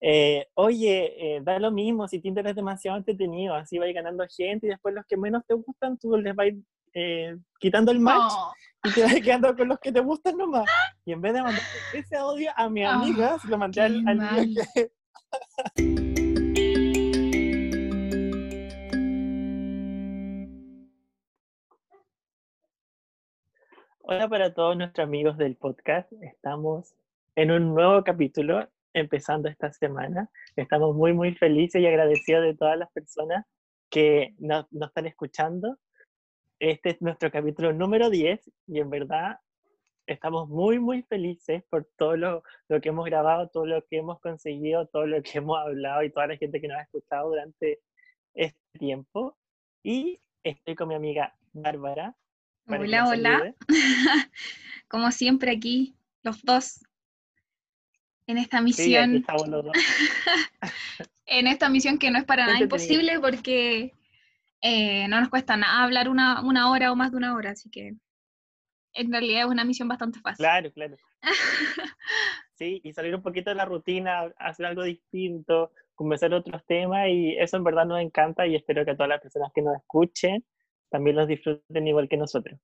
eh, oye, eh, da lo mismo, si Tinder es demasiado entretenido, así va ganando gente y después los que menos te gustan, tú les vas eh, quitando el match Oh. y te vas quedando con los que te gustan nomás. Y en vez de mandar ese audio a mi Ah, amiga, se lo mandé al, al que... Hola para todos nuestros amigos del podcast. Estamos en un nuevo capítulo empezando esta semana. Estamos muy, muy felices y agradecidos de todas las personas que nos, nos están escuchando. Este es nuestro capítulo número 10 y en verdad estamos muy, muy felices por todo lo, lo que hemos grabado, todo lo que hemos conseguido, todo lo que hemos hablado y toda la gente que nos ha escuchado durante este tiempo. Y estoy con mi amiga Bárbara. Hola, hola. Como siempre aquí, los dos, en esta Sí, misión, en esta misión que no es para nada imposible porque eh, no nos cuesta nada hablar una, una hora o más de una hora, así que en realidad es una misión bastante fácil. Claro, claro. Sí, y salir un poquito de la rutina, hacer algo distinto, conversar otros temas y eso en verdad nos encanta y espero que a todas las personas que nos escuchen también los disfruten igual que nosotros.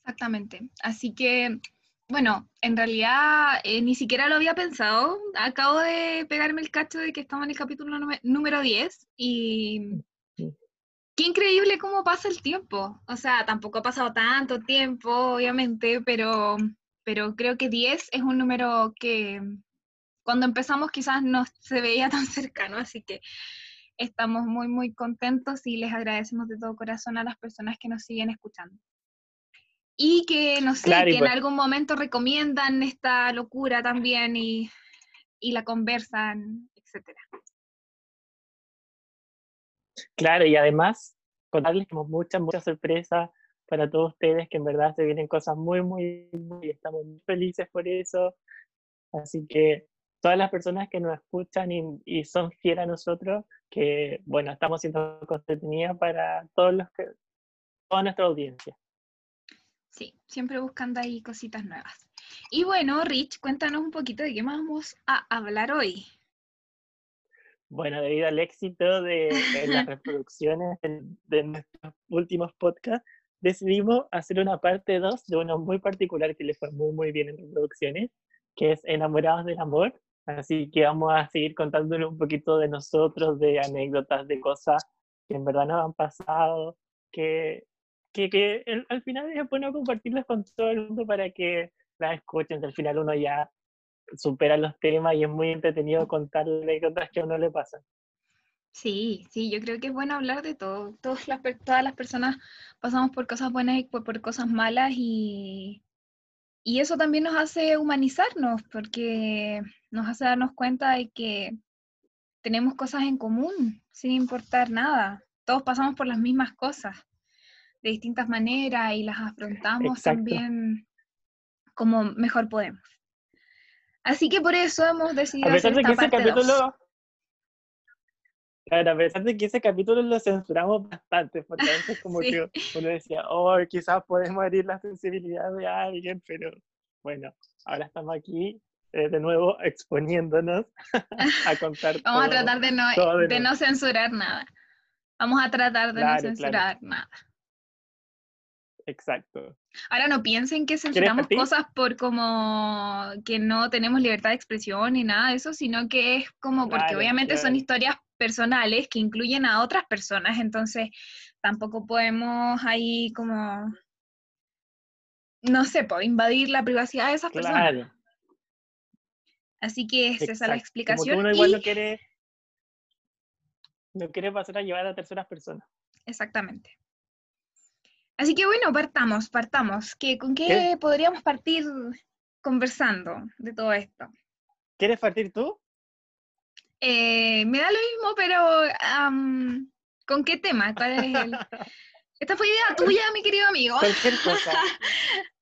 Exactamente. Así que, bueno, en realidad eh, ni siquiera lo había pensado. Acabo de pegarme el cacho de que estamos en el capítulo número 10 y qué increíble cómo pasa el tiempo. O sea, tampoco ha pasado tanto tiempo, obviamente, pero, pero creo que 10 es un número que cuando empezamos quizás no se veía tan cercano, así que estamos muy, muy contentos y les agradecemos de todo corazón a las personas que nos siguen escuchando. Y que, no sé, Claro, que en pues- algún momento recomiendan esta locura también y, y la conversan, etcétera. Claro, y además contarles que tenemos muchas, muchas sorpresas para todos ustedes, que en verdad se vienen cosas muy, muy, muy, estamos muy felices por eso. Así que todas las personas que nos escuchan y, y son fieles a nosotros, que bueno, estamos siendo contenido para todos los que, toda nuestra audiencia. Sí, siempre buscando ahí cositas nuevas. Y bueno, Rich, cuéntanos un poquito de qué más vamos a hablar hoy. Bueno, debido al éxito de, de las reproducciones de, de nuestros últimos podcasts, decidimos hacer una parte 2 de uno muy particular que le fue muy, muy bien en reproducciones, que es Enamorados del Amor. Así que vamos a seguir contándole un poquito de nosotros, de anécdotas, de cosas que en verdad nos han pasado, que, que, que el- al final es bueno compartirlas con todo el mundo para que las escuchen. Al final uno ya supera los temas y es muy entretenido contar anécdotas que a uno le pasan. Sí, sí, yo creo que es bueno hablar de todo. Todas las, todas las personas pasamos por cosas buenas y por, por cosas malas y, y eso también nos hace humanizarnos porque nos hace darnos cuenta de que tenemos cosas en común sin importar nada. Todos pasamos por las mismas cosas de distintas maneras y las afrontamos Exacto. también como mejor podemos. Así que por eso hemos decidido A pesar hacer de que ese parte dos. capítulo. Claro, a pesar de que ese capítulo lo censuramos bastante, porque a veces como Sí. que uno decía, oh, quizás podemos herir la sensibilidad de alguien, pero bueno, ahora estamos aquí eh, de nuevo exponiéndonos a contar Vamos a todo. tratar de no, de de no censurar nada. Vamos a tratar de Claro, no claro. censurar nada. Exacto. Ahora no piensen que censuramos cosas por como que no tenemos libertad de expresión ni nada de eso, sino que es como porque Claro, obviamente son historias personales que incluyen a otras personas, entonces tampoco podemos ahí como, no sé, invadir la privacidad de esas personas. Claro. Así que es esa la exacto. Como que explicación. uno igual y- no quiere, no quiere pasar a llevar a terceras personas. Exactamente. Así que bueno, partamos, partamos. ¿Qué, ¿Con qué, ¿Qué? podríamos partir conversando de todo esto? ¿Quieres partir tú? Eh, me da lo mismo, pero am, ¿con qué tema? ¿Cuál es el...? Esta fue idea tuya, mi querido amigo. Cualquier cosa.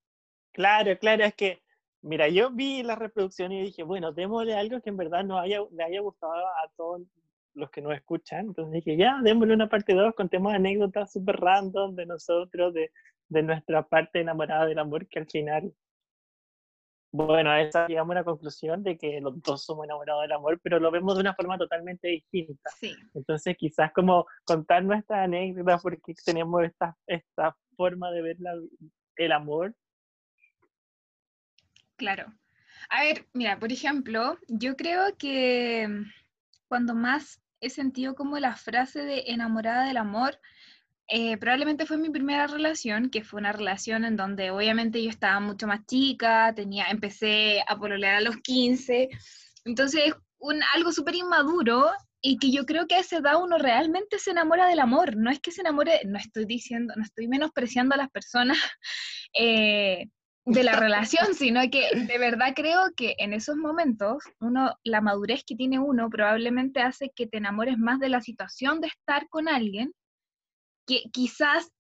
Claro, claro, es que, mira, yo vi la reproducción y dije, bueno, démosle algo que en verdad nos haya, le haya gustado a todos los que nos escuchan. Entonces dije, ya, démosle una parte 2, contemos anécdotas súper random de nosotros, de, de nuestra parte enamorada del amor, que al final, bueno, a esa llegamos a una conclusión de que los dos somos enamorados del amor, pero lo vemos de una forma totalmente distinta. Sí. Entonces, quizás como contar nuestra anécdota porque tenemos esta, esta forma de ver la, el amor. Claro. A ver, mira, por ejemplo, yo creo que cuando más he sentido como la frase de enamorada del amor, eh, probablemente fue mi primera relación, que fue una relación en donde obviamente yo estaba mucho más chica, tenía, empecé a pololear a los 15, entonces un, algo súper inmaduro y que yo creo que a esa edad uno realmente se enamora del amor, no es que se enamore, no estoy diciendo, no estoy menospreciando a las personas eh, de la relación, sino que de verdad creo que en esos momentos uno, la madurez que tiene uno probablemente hace que te enamores más de la situación de estar con alguien que quizás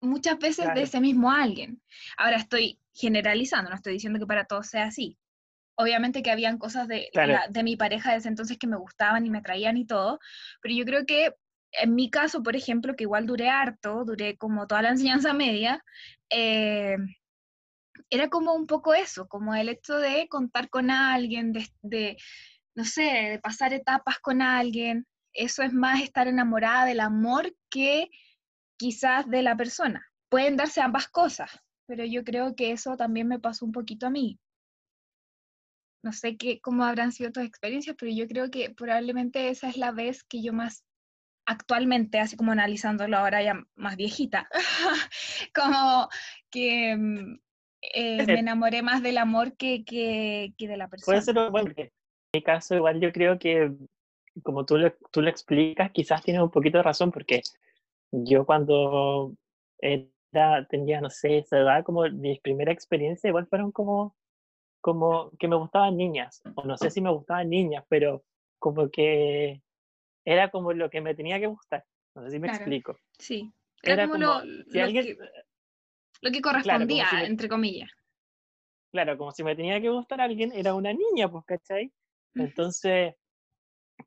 muchas veces de ese mismo alguien. Ahora estoy generalizando, no estoy diciendo que para todos sea así. Obviamente que habían cosas de, de mi pareja de ese entonces que me gustaban y me traían y todo, pero yo creo que en mi caso, por ejemplo, que igual duré harto, duré como toda la enseñanza media, eh, era como un poco eso, como el hecho de contar con alguien, de, de, no sé, de pasar etapas con alguien. Eso es más estar enamorada del amor que quizás de la persona. Pueden darse ambas cosas, pero yo creo que eso también me pasó un poquito a mí. No sé qué, cómo habrán sido tus experiencias, pero yo creo que probablemente esa es la vez que yo más actualmente, así como analizándolo ahora ya más viejita, como que mm, eh, me enamoré más del amor que, que, que de la persona. Puede ser, bueno, en mi caso igual yo creo que como tú lo, tú lo explicas, quizás tienes un poquito de razón, porque yo cuando era, tenía, no sé, esa edad, como mis primeras experiencias igual fueron como, como que me gustaban niñas, o no sé si me gustaban niñas, pero como que era como lo que me tenía que gustar. No sé si me explico. Sí, era, como, lo, que, lo que correspondía, entre comillas. Claro, como si me tenía que gustar alguien, era una niña, pues, ¿cachai? Entonces,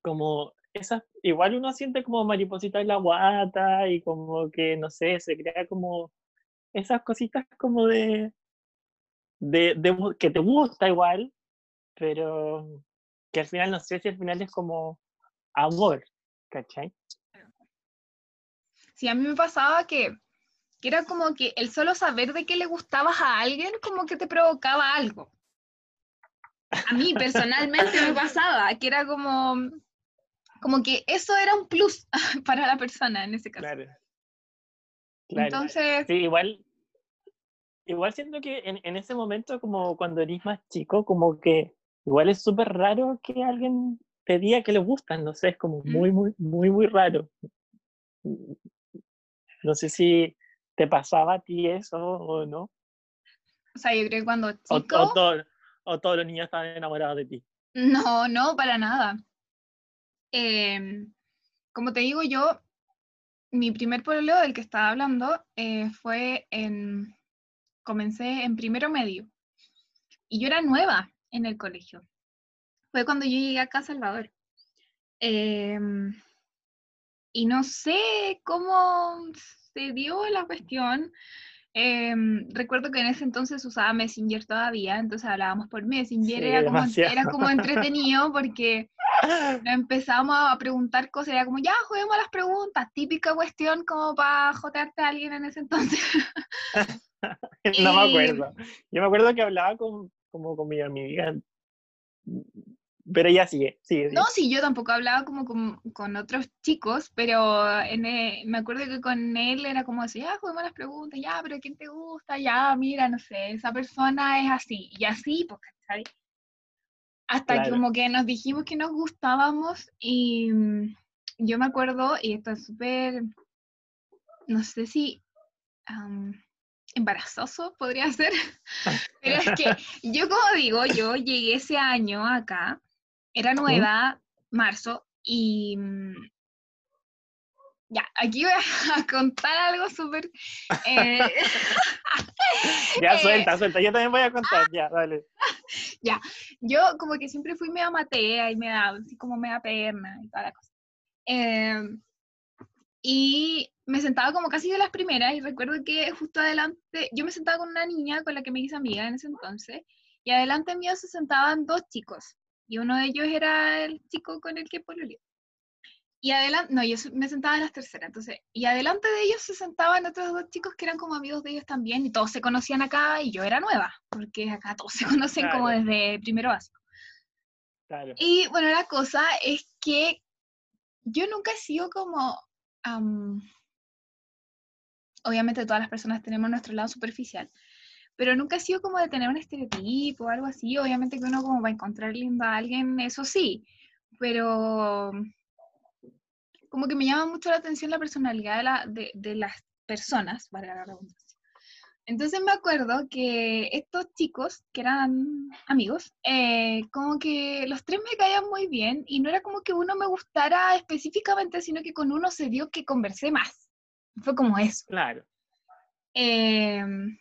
como esas, igual uno siente como mariposita en la guata y como que, no sé, se crea como esas cositas como de, de, que te gusta igual, pero que al final no sé si al final es como amor, ¿cachai? Sí, a mí me pasaba que, que era como que el solo saber de que le gustabas a alguien como que te provocaba algo. A mí personalmente me pasaba, que era como, como que eso era un plus para la persona en ese caso. Claro. Entonces. Sí, igual. Igual siento que en, en, ese momento, como cuando eres más chico, como que igual es súper raro que alguien te diga que le gustan, no sé, es como muy, muy, muy, muy raro. No sé si te pasaba a ti eso o no. O sea, yo creo que cuando chico... O, o todos los niños estaban enamorados de ti. No, no, para nada. Em, como te digo yo, mi primer pueblo del que estaba hablando eh, fue en, comencé en primero medio y yo era nueva en el colegio. Fue cuando yo llegué acá a Salvador. Em, y no sé cómo se dio la cuestión, Em, recuerdo que en ese entonces usaba Messenger todavía, entonces hablábamos por Messenger, era, como, era, como, entretenido porque empezamos a preguntar cosas, era como, ya, juguemos las preguntas, típica cuestión como para jotearte a alguien en ese entonces. no me acuerdo. Yo me acuerdo que hablaba con, como con mi amiga pero ella sigue, sigue, No, sí, yo tampoco hablaba como con, otros chicos, pero en e, me acuerdo que con él era como así, ya, juguemos las preguntas, ya, pero ¿quién te gusta? Ya, mira, no sé, esa persona es así, y así, pues, ¿sabes? Hasta que como que nos dijimos que nos gustábamos y mm, yo me acuerdo, y esto es súper, no sé si embarazoso podría ser, pero es que yo como digo, yo llegué ese año acá era nueva, marzo, y mm, ya, aquí voy a contar algo súper... Eh, ya, suelta, suelta, yo también voy a contar, ya, dale. Ya, yo como que siempre fui media matea y me da así como media perna y toda la cosa. Em, y me sentaba como casi de las primeras y recuerdo que justo adelante, yo me sentaba con una niña con la que me hice amiga en ese entonces, y adelante mío se sentaban dos chicos, y uno de ellos era el chico con el que pololeé. Y adelante, no, yo me sentaba en las terceras, entonces, y adelante de ellos se sentaban otros dos chicos que eran como amigos de ellos también, y todos se conocían acá, y yo era nueva, porque acá todos se conocen como desde primero básico. Y bueno, la cosa es que yo nunca he sido como, obviamente todas las personas tenemos nuestro lado superficial, pero nunca he sido como de tener un estereotipo o algo así, obviamente que uno como va a encontrar lindo a alguien, eso sí, pero como que me llama mucho la atención la personalidad de, de, las personas, valga la redundancia. Entonces me acuerdo que estos chicos, que eran amigos, eh, como que los tres me caían muy bien y no era como que uno me gustara específicamente, sino que con uno se dio que conversé más. Fue como eso. Claro. Em,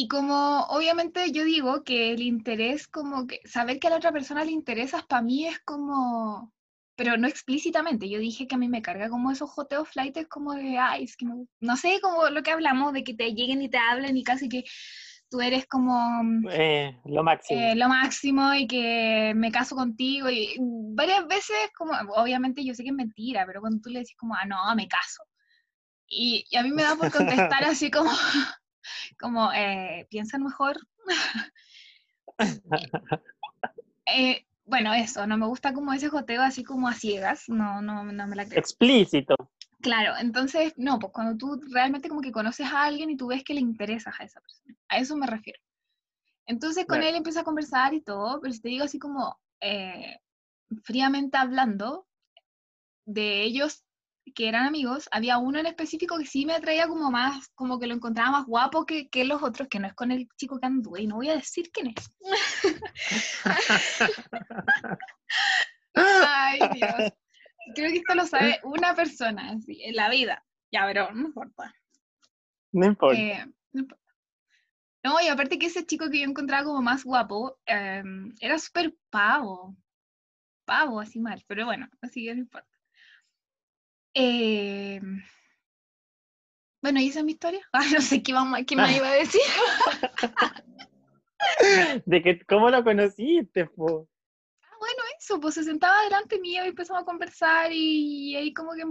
y como obviamente yo digo que el interés, como que saber que a la otra persona le interesas, para mí es como pero no explícitamente. Yo dije que a mí me carga como esos joteos flights como de, ay, es que no, sé, como lo que hablamos, de que te lleguen y te hablen y casi que tú eres como mm, eh, lo máximo. Eh, lo máximo y que me caso contigo y varias veces como, obviamente yo sé que es mentira, pero cuando tú le decís como, ah, no, me caso. Y, a mí me da por contestar así como, como, eh, piensan mejor. eh, bueno, eso, no me gusta como ese joteo así como a ciegas, no, no, no me la creo. Explícito. Claro, entonces, no, pues cuando tú realmente como que conoces a alguien y tú ves que le interesas a esa persona, a eso me refiero. Entonces con él empieza a conversar y todo, pero si te digo así como eh, fríamente hablando, de ellos que eran amigos, había uno en específico que sí me atraía como más, como que lo encontraba más guapo que, que los otros, que no es con el chico que anduve, y no voy a decir quién es. Ay, Dios. Creo que esto lo sabe una persona así, en la vida. Ya, pero no importa. No importa. Eh, no importa. No, y aparte que ese chico que yo encontraba como más guapo, em, era súper pavo. Pavo, así mal, pero bueno, así que no importa. Eh, bueno, ¿y esa es mi historia? no sé qué, vamos, qué me iba a decir. ¿De que, ¿Cómo lo conociste? Po? Ah, bueno, eso, pues se sentaba delante mío y empezamos a conversar y, ahí como que,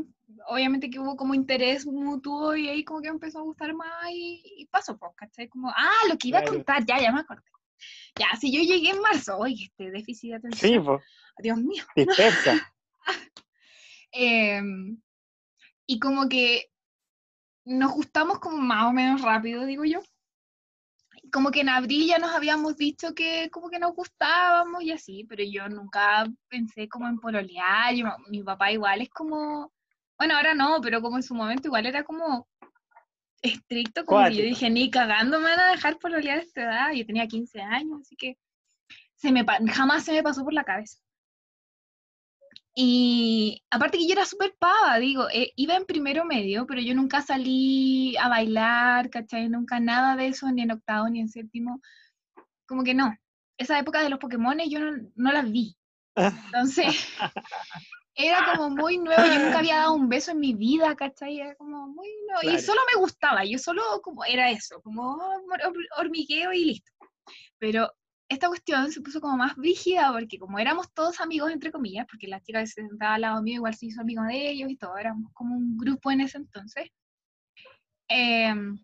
obviamente que hubo como interés mutuo y ahí como que empezó a gustar más y, pasó, pues, ¿cachai? Como, ah, lo que iba a contar, ya, ya me acordé. Ya, si yo llegué en marzo, oye, este déficit de atención. Sí, pues. Dios mío. eh, y como que nos gustamos como más o menos rápido, digo yo. Como que en abril ya nos habíamos dicho que como que nos gustábamos y así, pero yo nunca pensé como en pololear. mi papá igual es como, bueno, ahora no, pero como en su momento igual era como estricto, como yo dije, ni cagando me van a dejar pololear a esta edad. Yo tenía 15 años, así que se me, jamás se me pasó por la cabeza. Y aparte que yo era súper pava, digo, eh, iba en primero medio, pero yo nunca salí a bailar, ¿cachai? Nunca nada de eso, ni en octavo, ni en séptimo. Como que no. Esa época de los Pokémon yo no, no las vi. Entonces, era como muy nuevo, yo nunca había dado un beso en mi vida, ¿cachai? Era como muy nuevo. Y solo me gustaba, yo solo como era eso, como hormigueo y listo. Pero esta cuestión se puso como más brígida porque como éramos todos amigos, entre comillas, porque la chica que se sentaba al lado mío igual se hizo amigo de ellos y todo, éramos como un grupo en ese entonces, em,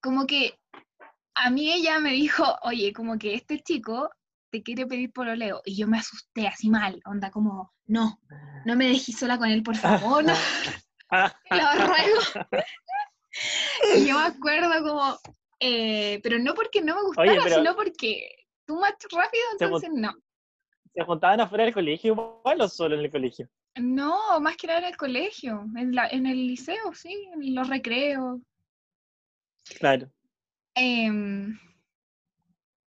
como que a mí ella me dijo, oye, como que este chico te quiere pedir por oleo, y yo me asusté así mal, onda como, no, no me dejes sola con él, por favor, no. lo ruego. y yo me acuerdo como, eh, pero no porque no me gustara, sino porque tú más rápido, entonces no. ¿Se juntaban afuera del colegio igual o solo en el colegio? No, más que nada en el colegio, en, la, en el liceo, sí, en los recreos. Claro. Eh,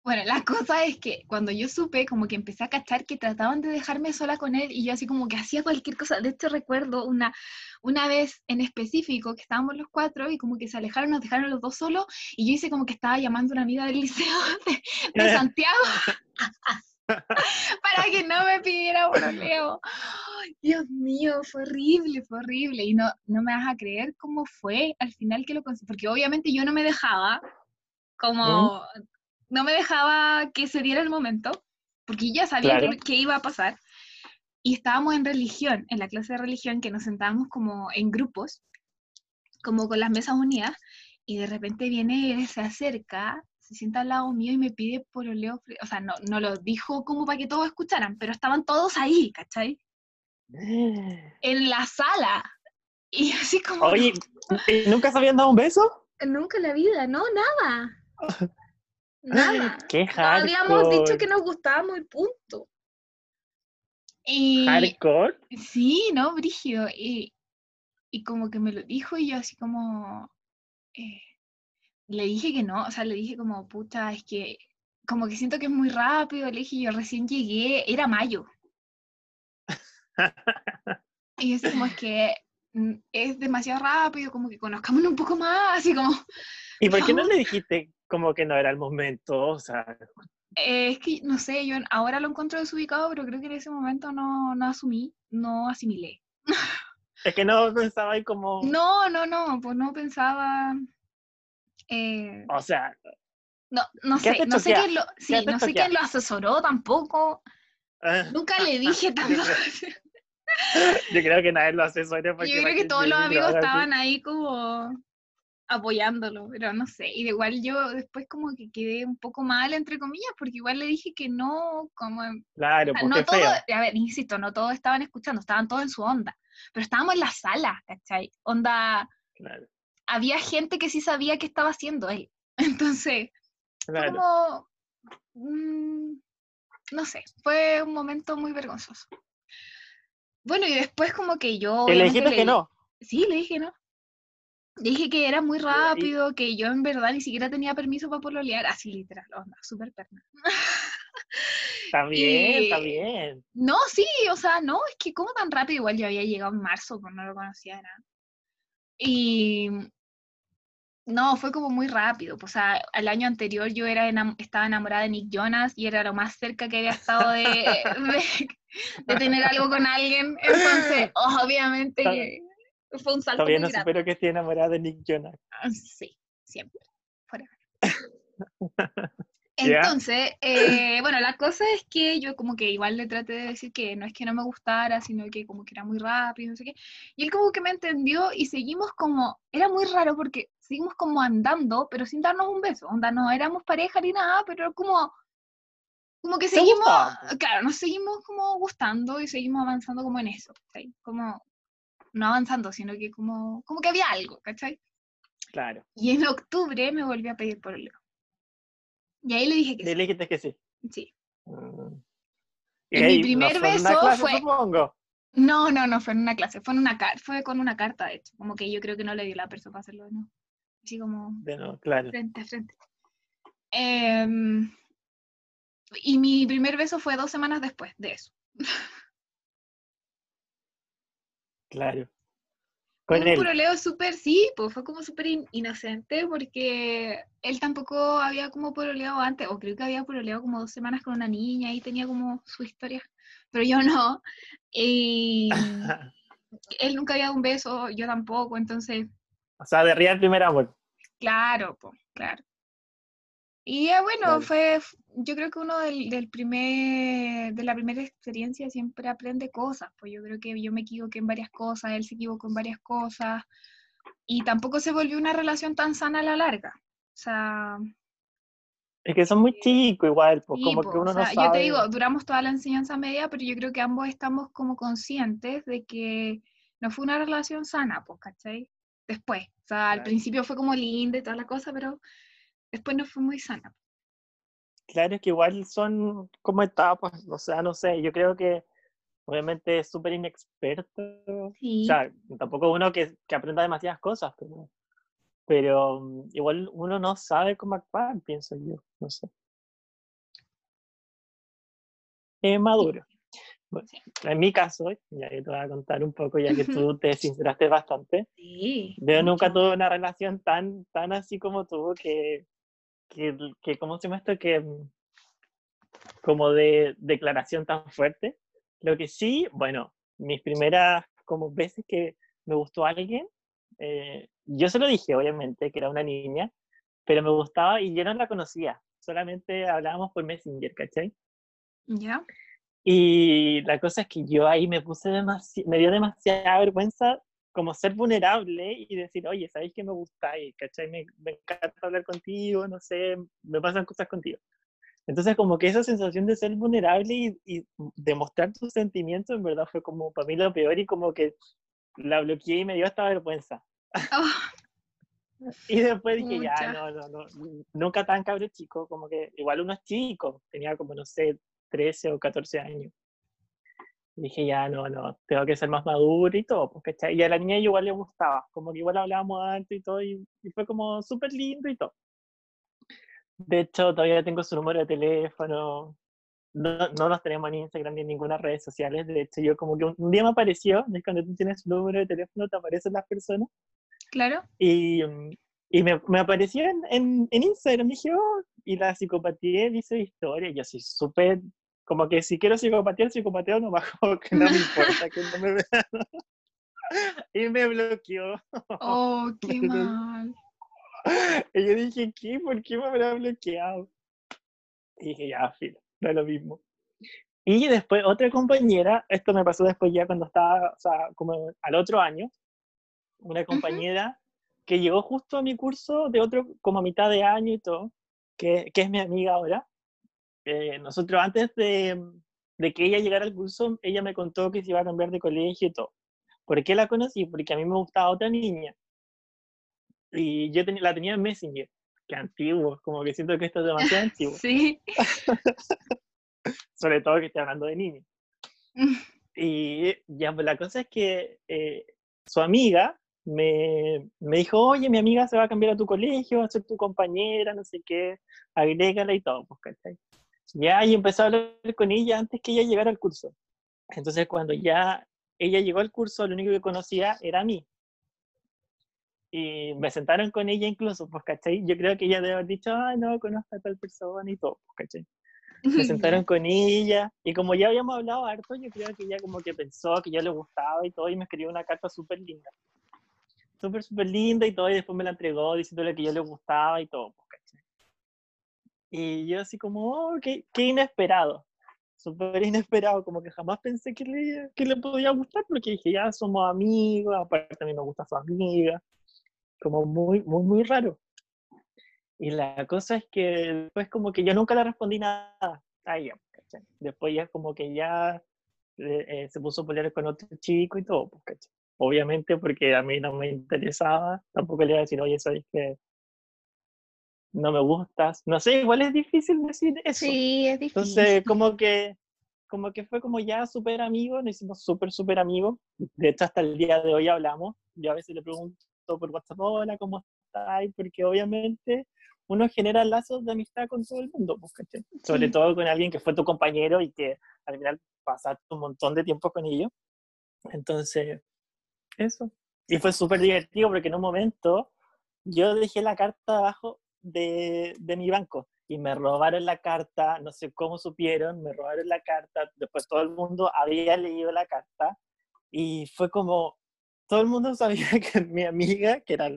bueno, la cosa es que cuando yo supe, como que empecé a cachar que trataban de dejarme sola con él y yo así como que hacía cualquier cosa. De hecho, recuerdo una, una vez en específico que estábamos los cuatro y como que se alejaron, nos dejaron los dos solos y yo hice como que estaba llamando a una amiga del liceo de, Santiago para que no me pidiera un Leo. Dios mío, fue horrible, fue horrible. Y no, no me vas a creer cómo fue al final que lo conseguí, porque obviamente yo no me dejaba como no me dejaba que se diera el momento, porque ya sabía Claro. que, que iba a pasar. Y estábamos en religión, en la clase de religión, que nos sentábamos como en grupos, como con las mesas unidas, y de repente viene, se acerca, se sienta al lado mío y me pide por oleo, o sea, no, no lo dijo como para que todos escucharan, pero estaban todos ahí, ¿cachai? En la sala. Y así como... Oye, ¿y ¿nunca se habían dado un beso? Nunca en la vida, no, nada. Nada. Qué No habíamos dicho que nos gustábamos y punto. Y Hardcore. sí, ¿no? Brígido. Y, y como que me lo dijo y yo así como... eh, le dije que no, o sea, le dije como, puta, es que como que siento que es muy rápido, le dije, yo recién llegué, era mayo. Y yo así como es que mm, es demasiado rápido, como que conozcámonos un poco más, así como... ¿Y por qué no le dijiste como que no era el momento? O sea, Eh, es que, no sé, yo ahora lo encuentro desubicado, pero creo que en ese momento no, no asumí, no asimilé. es que no pensaba ahí como... No, no, no, pues no pensaba... eh, O sea, no, no ¿Qué sé, no sé quién lo, sí, no sé quién lo asesoró tampoco. ah, Nunca le dije tampoco. yo creo que nadie lo asesoró. Yo creo que todos los amigos así. estaban ahí como apoyándolo, pero no sé. Y de igual yo después como que quedé un poco mal, entre comillas, porque igual le dije que no, como en Claro, pues no todo, a ver, insisto, no todos estaban escuchando, estaban todos en su onda, pero estábamos en la sala, ¿cachai? Onda, Claro, había gente que sí sabía qué estaba haciendo él. Entonces, claro. como, mm, no sé, fue un momento muy vergonzoso. Bueno, y después como que yo... Le dijiste que no. Sí, le dije no. Dije que era muy rápido, que yo en verdad ni siquiera tenía permiso para pololear, así literal, onda, súper perna. Está bien, está Y- bien. No, sí, o sea, no, es que como tan rápido, igual yo había llegado en marzo, pues no lo conocía de nada. Y no, fue como muy rápido, pues, o sea, al año anterior yo era enam- estaba enamorada de Nick Jonas y era lo más cerca que había estado de, de, de tener algo con alguien, entonces, obviamente que fue un salto Todavía muy no grande. supero que esté enamorada de Nick Jonas. Ah, Sí, siempre. forever. Entonces, eh, bueno, la cosa es que yo como que igual le traté de decir que no es que no me gustara, sino que como que era muy rápido, no sé qué. Y él como que me entendió y seguimos como, era muy raro porque seguimos como andando, pero sin darnos un beso. Onda, no éramos pareja ni nada, pero como, como que Se seguimos, pues. claro, nos seguimos como gustando y seguimos avanzando como en eso, ¿cachai? Como, no avanzando, sino que como, como que había algo, ¿cachai? Claro. Y en octubre me volvió a pedir por el Y ahí le dije que Y le dijiste que sí. sí. sí. Mm. Y mi ahí no primer fue beso clase, fue- supongo. No, no, no fue en una clase, fue en una car fue con una carta, de hecho. Como que yo creo que no le dio la persona para hacerlo, ¿no? Así como De nuevo, claro. frente a frente. Em, y mi primer beso fue dos semanas después de eso. Claro. Fue Con un él. puroleo súper, sí, pues fue como súper in- inocente porque él tampoco había como pololeado antes, o creo que había pololeado como dos semanas con una niña y tenía como su historia, pero yo no. Y él nunca había dado un beso, yo tampoco, entonces, o sea, de real primer amor. claro, pues, claro. Y eh, bueno, Claro. fue, yo creo que uno del, del primer, de la primera experiencia siempre aprende cosas, pues yo creo que yo me equivoqué en varias cosas, él se equivocó en varias cosas, y tampoco se volvió una relación tan sana a la larga. O sea, Es que son muy chicos igual, pues sí, como po, que o uno no sea, sabe. yo te digo, duramos toda la enseñanza media, pero yo creo que ambos estamos como conscientes de que no fue una relación sana, pues, ¿cachai? Después, o sea, al Claro. principio fue como linda y toda la cosa, pero después no fue muy sana. Claro, es que igual son como etapas, o sea, no sé, yo creo que obviamente es súper inexperto, Sí. o sea, tampoco uno que, que aprenda demasiadas cosas, pero, pero mm, igual uno no sabe cómo actuar, pienso yo, no sé. Es maduro. Bueno, en mi caso, ya que te voy a contar un poco, ya que tú te sinceraste bastante, Sí. yo nunca tuve una relación tan, tan así como tú, que, que, que ¿cómo se llama esto? Que, mm, como de declaración tan fuerte. Lo que sí, bueno, mis primeras como veces que me gustó alguien, eh, yo se lo dije, obviamente, que era una niña, pero me gustaba y yo no la conocía, solamente hablábamos por Messenger, ¿cachai? ¿Ya? Y la cosa es que yo ahí me puse demasiado, me dio demasiada vergüenza como ser vulnerable y decir, oye, ¿sabéis que me gustáis? ¿Cachai? Me, me encanta hablar contigo, no sé, me pasan cosas contigo. Entonces, como que esa sensación de ser vulnerable y, y demostrar tus sentimientos, en verdad fue como para mí lo peor y como que la bloqueé y me dio esta vergüenza. Oh, Y después dije, Pucha. ya, no, no, no, nunca tan cabro chico, como que igual uno es chico, tenía como, no sé, 13 o 14 años. Y dije, ya, no, no, tengo que ser más maduro y todo, porque y a la niña igual le gustaba, como que igual hablábamos antes y todo, y, y fue como súper lindo y todo. De hecho, todavía tengo su número de teléfono, no, no los tenemos en Instagram ni en ninguna red sociales, de hecho, yo como que un, un día me apareció, es cuando tú tienes su número de teléfono, te aparecen las personas, claro. y, mm, y me, me apareció en, en, en Instagram, dije, oh, y la psicopatía dice historia, yo soy súper, como que si quiero psicopatear, psicopateo no bajo, que no me importa que no me vean. y me bloqueó. Oh, qué mal. Y yo dije, ¿qué? ¿Por qué me habrá bloqueado? Y dije, ya, filo, no es lo mismo. Y después otra compañera, esto me pasó después ya cuando estaba, o sea, como al otro año, una compañera que llegó justo a mi curso de otro, como a mitad de año y todo, que, que es mi amiga ahora. Eh, nosotros antes de, de que ella llegara al curso, ella me contó que se iba a cambiar de colegio y todo. ¿Por qué la conocí? Porque a mí me gustaba otra niña. Y yo tenía- la tenía en Messenger, que antiguo, como que siento que esto es demasiado antiguo, Sí. sobre todo que estoy hablando de niños. Y ya, pues la cosa es que eh, su amiga me, me dijo, oye, mi amiga se va a cambiar a tu colegio, va a ser tu compañera, no sé qué, agrégala y todo, pues, ¿cachai? Ya, y empecé a hablar con ella antes que ella llegara al curso. Entonces, cuando ya ella llegó al curso, lo único que conocía era a mí. Y me sentaron con ella incluso, pues, ¿cachai? Yo creo que ella debe haber dicho, ah, no, conozco a tal persona y todo, pues, ¿cachai? me sentaron con ella y como ya habíamos hablado harto, yo creo que ella como que pensó que yo le gustaba y todo y me escribió una carta súper linda. Súper, súper linda y todo y después me la entregó diciéndole que yo le gustaba y todo. Y yo así como, oh, qué, qué inesperado. Súper inesperado, como que jamás pensé que le, que le podía gustar porque dije, ya somos amigos, aparte a mí me gusta su amiga. Como muy, muy, muy raro. Y la cosa es que después como que yo nunca le respondí nada a ella, ¿cachai? Después ya como que ya eh, eh, se puso a pelear con otro chico y todo, pues, ¿cachai? Obviamente porque a mí no me interesaba, tampoco le iba a decir, oye, sabes que no me gustas. No sé, igual es difícil decir eso. Sí, es difícil. Entonces, como que, como que fue como ya súper amigos, nos hicimos súper, súper amigos. De hecho, hasta el día de hoy hablamos. Yo a veces le pregunto por WhatsApp, hola, ¿cómo estás? Porque obviamente uno genera lazos de amistad con todo el mundo, pues, ¿cachai? Sobre Sí. todo con alguien que fue tu compañero y que al final pasaste un montón de tiempo con ellos. Entonces, eso. Y fue súper divertido porque en un momento yo dejé la carta abajo de, de mi banco y me robaron la carta, no sé cómo supieron, me robaron la carta, después todo el mundo había leído la carta y fue como, todo el mundo sabía que mi amiga, que era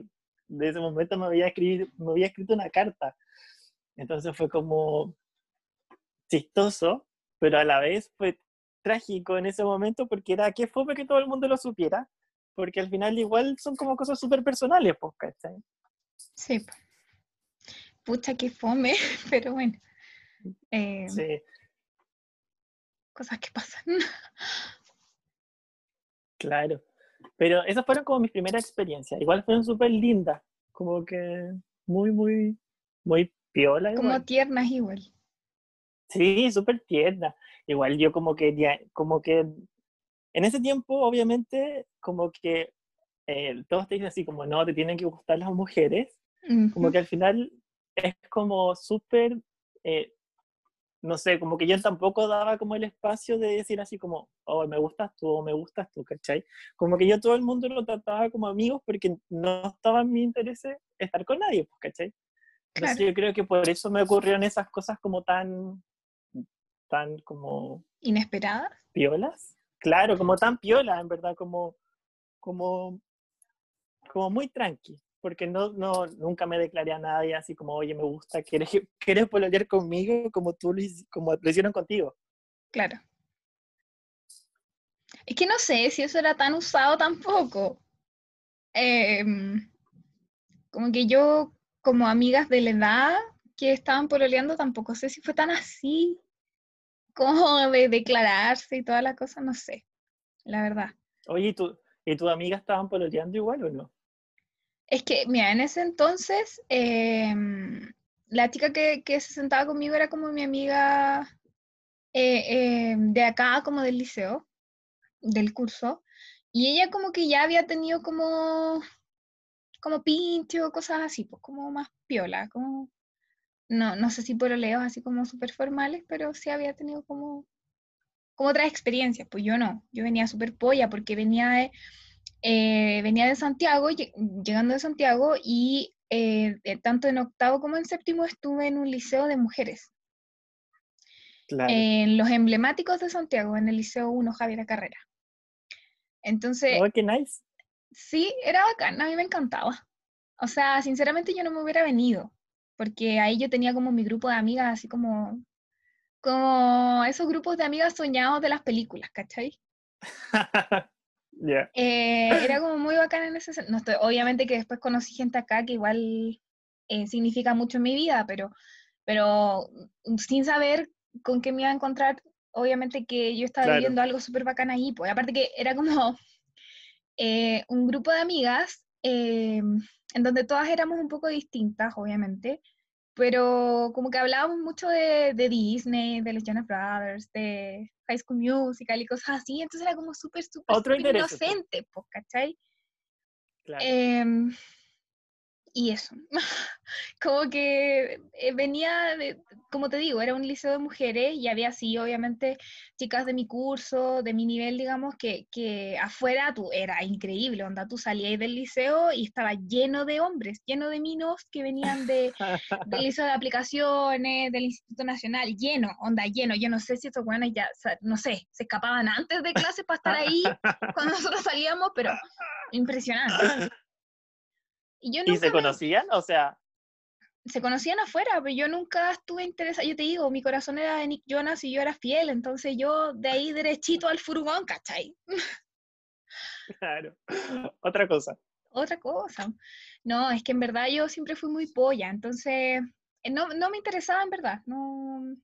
de ese momento, me había, escrito, me había escrito una carta. Entonces fue como chistoso, pero a la vez fue trágico en ese momento porque era que fue que todo el mundo lo supiera, porque al final igual son como cosas súper personales, pues, ¿cachai? Sí. Pucha, qué fome, pero bueno. Eh, Sí, Cosas que pasan. claro. Pero esas fueron como mis primeras experiencias. Igual fueron súper lindas, como que muy, muy, muy piola. Como tiernas igual. Sí, súper tierna. Igual yo como que, como que en ese tiempo, obviamente, como que eh, todos te dicen así como, no, te tienen que gustar las mujeres. Como que al final es como súper, eh, no sé, como que yo tampoco daba como el espacio de decir así como, oh, me gustas tú o me gustas tú, ¿cachai? Como que yo todo el mundo lo trataba como amigos porque no estaba en mi interés estar con nadie, pues, ¿cachai? Entonces Claro. yo creo que por eso me ocurrieron esas cosas como tan, tan como Inesperadas. piolas. Claro, como tan piolas, en verdad, como, como, como muy tranqui. Porque no, no, nunca me declaré a nadie así como, oye, me gusta, ¿quieres, ¿quieres pololear conmigo como tú lo, como lo hicieron contigo? Claro. Es que no sé si eso era tan usado tampoco. Em, como que yo, como amigas de la edad que estaban pololeando, tampoco sé si fue tan así, como de declararse y todas las cosas, no sé, la verdad. Oye, ¿y, tú, ¿y tus amigas estaban pololeando igual o no? Es que, mira, en ese entonces, em, la chica que, que, se sentaba conmigo era como mi amiga eh, em, de acá, como del liceo, del curso, y ella como que ya había tenido como, como pincho, cosas así, pues como más piola, como, no, no sé si por leos así como súper formales, pero sí había tenido como, como otras experiencias, pues yo no, yo venía súper polla porque venía de eh, venía de Santiago, llegando de Santiago, y eh, tanto en octavo como en séptimo estuve en un liceo de mujeres. En los emblemáticos de Santiago, en el Liceo 1 Javier Carrera. Entonces. Oh, qué nice. Sí, era bacán, a mí me encantaba. O sea, sinceramente yo no me hubiera venido, porque ahí yo tenía como mi grupo de amigas, así como, como esos grupos de amigas soñados de las películas, ¿cachai? Eh, era como muy bacán en ese no estoy, Obviamente que después conocí gente acá que igual eh, significa mucho en mi vida, pero, pero sin saber con qué me iba a encontrar, obviamente que yo estaba viviendo algo súper bacán ahí, pues. Aparte que era como eh, un grupo de amigas en donde todas éramos un poco distintas, obviamente, pero como que hablábamos mucho de, de Disney, de los Jonas Brothers, de High School Musical y cosas así, entonces era como súper, súper, inocente, pues, ¿cachai? Claro. Eh, y eso, como que eh, venía, de, como te digo, era un liceo de mujeres y había así, obviamente, chicas de mi curso, de mi nivel, digamos, que, que afuera tú, era increíble, onda, tú salías del liceo y estaba lleno de hombres, lleno de minos que venían de, del liceo de aplicaciones, del Instituto Nacional, lleno, onda, lleno, yo no sé si estos buenos ya, no sé, se escapaban antes de clase para estar ahí cuando nosotros salíamos, pero impresionante. Y, se conocían? O sea... Se conocían afuera, pero yo nunca estuve interesada. Yo te digo, mi corazón era de Nick Jonas y yo era fiel, entonces yo de ahí derechito al furgón, ¿cachai? Claro. Otra cosa. Otra cosa. No, es que en verdad yo siempre fui muy polla, entonces eh, no, no me interesaba en verdad. No,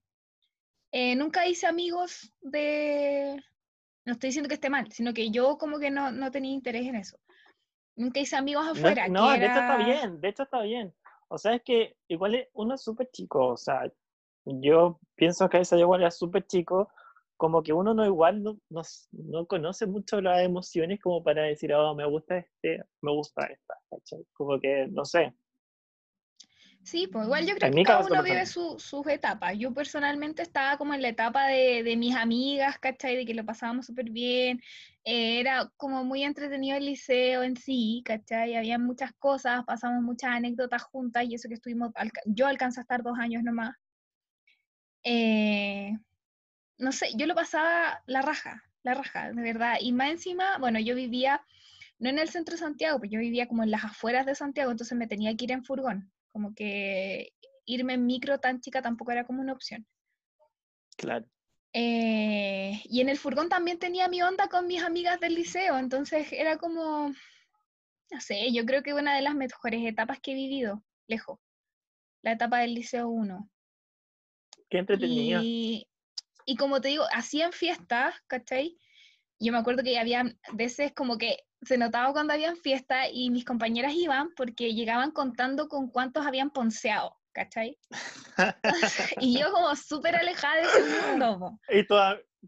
eh, nunca hice amigos de... No estoy diciendo que esté mal, sino que yo como que no, no tenía interés en eso. Nunca hice amigos afuera. No, de hecho está bien, de hecho está bien. O sea, es que igual uno es súper chico, o sea, yo pienso que a esa igual era súper chico, como que uno no igual no, no, no, conoce mucho las emociones como para decir, oh, me gusta este, me gusta esta, Como que, no sé, Sí, pues igual yo creo que cada uno vive sus etapas. Yo personalmente estaba como en la etapa de, de mis amigas, ¿cachai? De que lo pasábamos súper bien. Eh, era como muy entretenido el liceo en sí, ¿cachai? Había muchas cosas, pasamos muchas anécdotas juntas y eso que estuvimos, yo alcancé a estar dos años nomás. Eh, no sé, yo lo pasaba la raja, la raja, de verdad. Y más encima, bueno, yo vivía, no en el centro de Santiago, pues yo vivía como en las afueras de Santiago, entonces me tenía que ir en furgón. Como que irme en micro tan chica tampoco era como una opción. Claro. Eh, y en el furgón también tenía mi onda con mis amigas del liceo, entonces era como, no sé, yo creo que una de las mejores etapas que he vivido, lejos, la etapa del liceo 1. Qué entretenida. Y, y como te digo, hacían fiestas, ¿cachai? Yo me acuerdo que había veces como que se notaba cuando habían fiesta y mis compañeras iban porque llegaban contando con cuántos habían ponceado, ¿cachai? y yo como súper alejada de ese mundo. ¿Y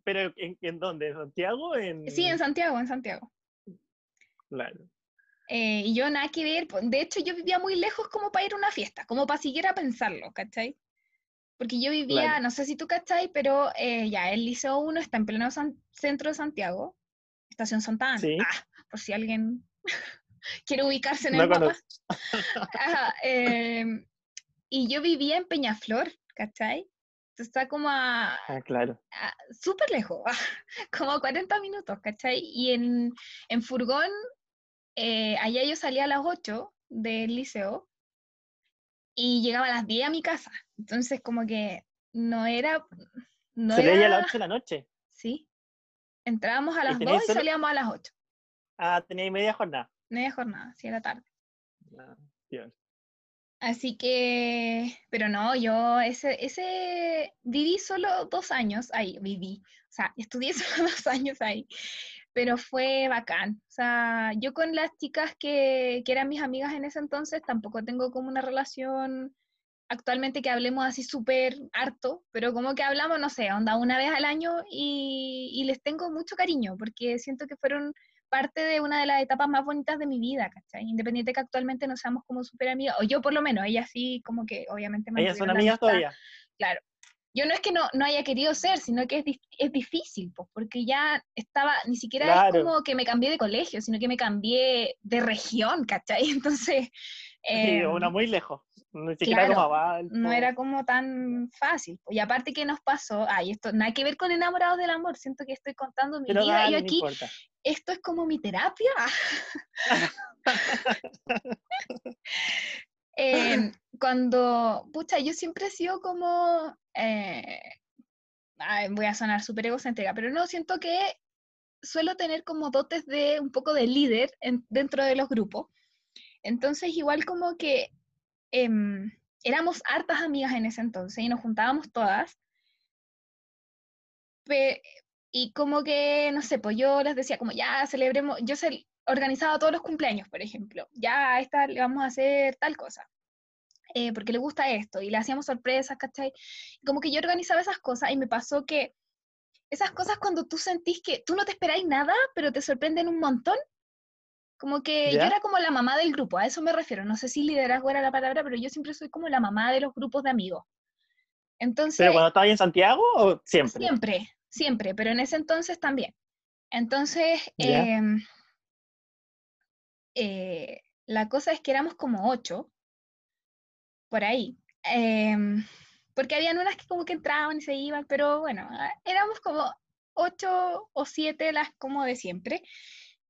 ¿Pero ¿en, dónde? ¿En Santiago? En... Sí, en Santiago, en Santiago. Claro. Eh, y yo nada que ver, de hecho yo vivía muy lejos como para ir a una fiesta, como para siquiera pensarlo, ¿cachai? Porque yo vivía, no sé si tú cachai, pero eh, ya el Liceo 1 está en pleno centro de Santiago, Estación Santana. Sí. Ah, por si alguien quiere ubicarse en el mapa. Em, y yo vivía en Peñaflor, ¿cachai? Está como a... Ah, claro. Súper lejos, como a 40 minutos, ¿cachai? Y en, en furgón, eh, allá yo salía a las 8 del liceo y llegaba a las 10 a mi casa. Entonces, como que no era... No Se era... a las 8 de la noche. Sí. Entrábamos a las tenéis 2 y solo- salíamos a las 8. Ah, tenía media jornada. Media jornada, sí, era tarde. Ah. Así que, pero no, yo ese, ese, viví solo dos años ahí, viví, o sea, estudié solo dos años ahí, pero fue bacán. O sea, yo con las chicas que, que eran mis amigas en ese entonces tampoco tengo como una relación actualmente que hablemos así súper harto, pero como que hablamos, no sé, onda una vez al año y, y les tengo mucho cariño porque siento que fueron parte de una de las etapas más bonitas de mi vida, ¿cachai? Independiente que actualmente no seamos como súper amigas, o yo por lo menos, ella sí como que obviamente Ellas son amigas todavía. Yo no es que no, no haya querido ser, sino que es, es difícil, pues, porque ya estaba, ni siquiera Claro. es como que me cambié de colegio, sino que me cambié de región, ¿cachai? Entonces, Sí, em, una muy lejos. Claro, como no era como tan fácil. po. Y aparte que nos pasó, ay, esto nada que ver con enamorados del amor, siento que estoy contando mi Pero vida dale, y no aquí esto es como mi terapia. Em, cuando, pucha, yo siempre he sido como, eh, ay, voy a sonar súper egocéntrica, pero no, siento que suelo tener como dotes de un poco de líder en- dentro de los grupos. Entonces, igual como que em, éramos hartas amigas en ese entonces y nos juntábamos todas. pe- y como que, no sé, pues yo les decía como ya celebremos, yo cel- organizaba todos los cumpleaños, por ejemplo, ya a esta le vamos a hacer tal cosa, eh, porque le gusta esto, y le hacíamos sorpresas, ¿cachai? Como que yo organizaba esas cosas y me pasó que esas cosas cuando tú sentís que tú no te esperáis nada, pero te sorprenden un montón, como que yo era como la mamá del grupo, a eso me refiero, no sé si liderazgo era la palabra, pero yo siempre soy como la mamá de los grupos de amigos. Entonces, ¿Pero cuando estaba ahí en Santiago o siempre? Siempre, siempre, pero en ese entonces también. Entonces, em, eh, la cosa es que éramos como ocho, por ahí, em, porque habían unas que como que entraban y se iban, pero bueno, éramos como ocho o siete las como de siempre.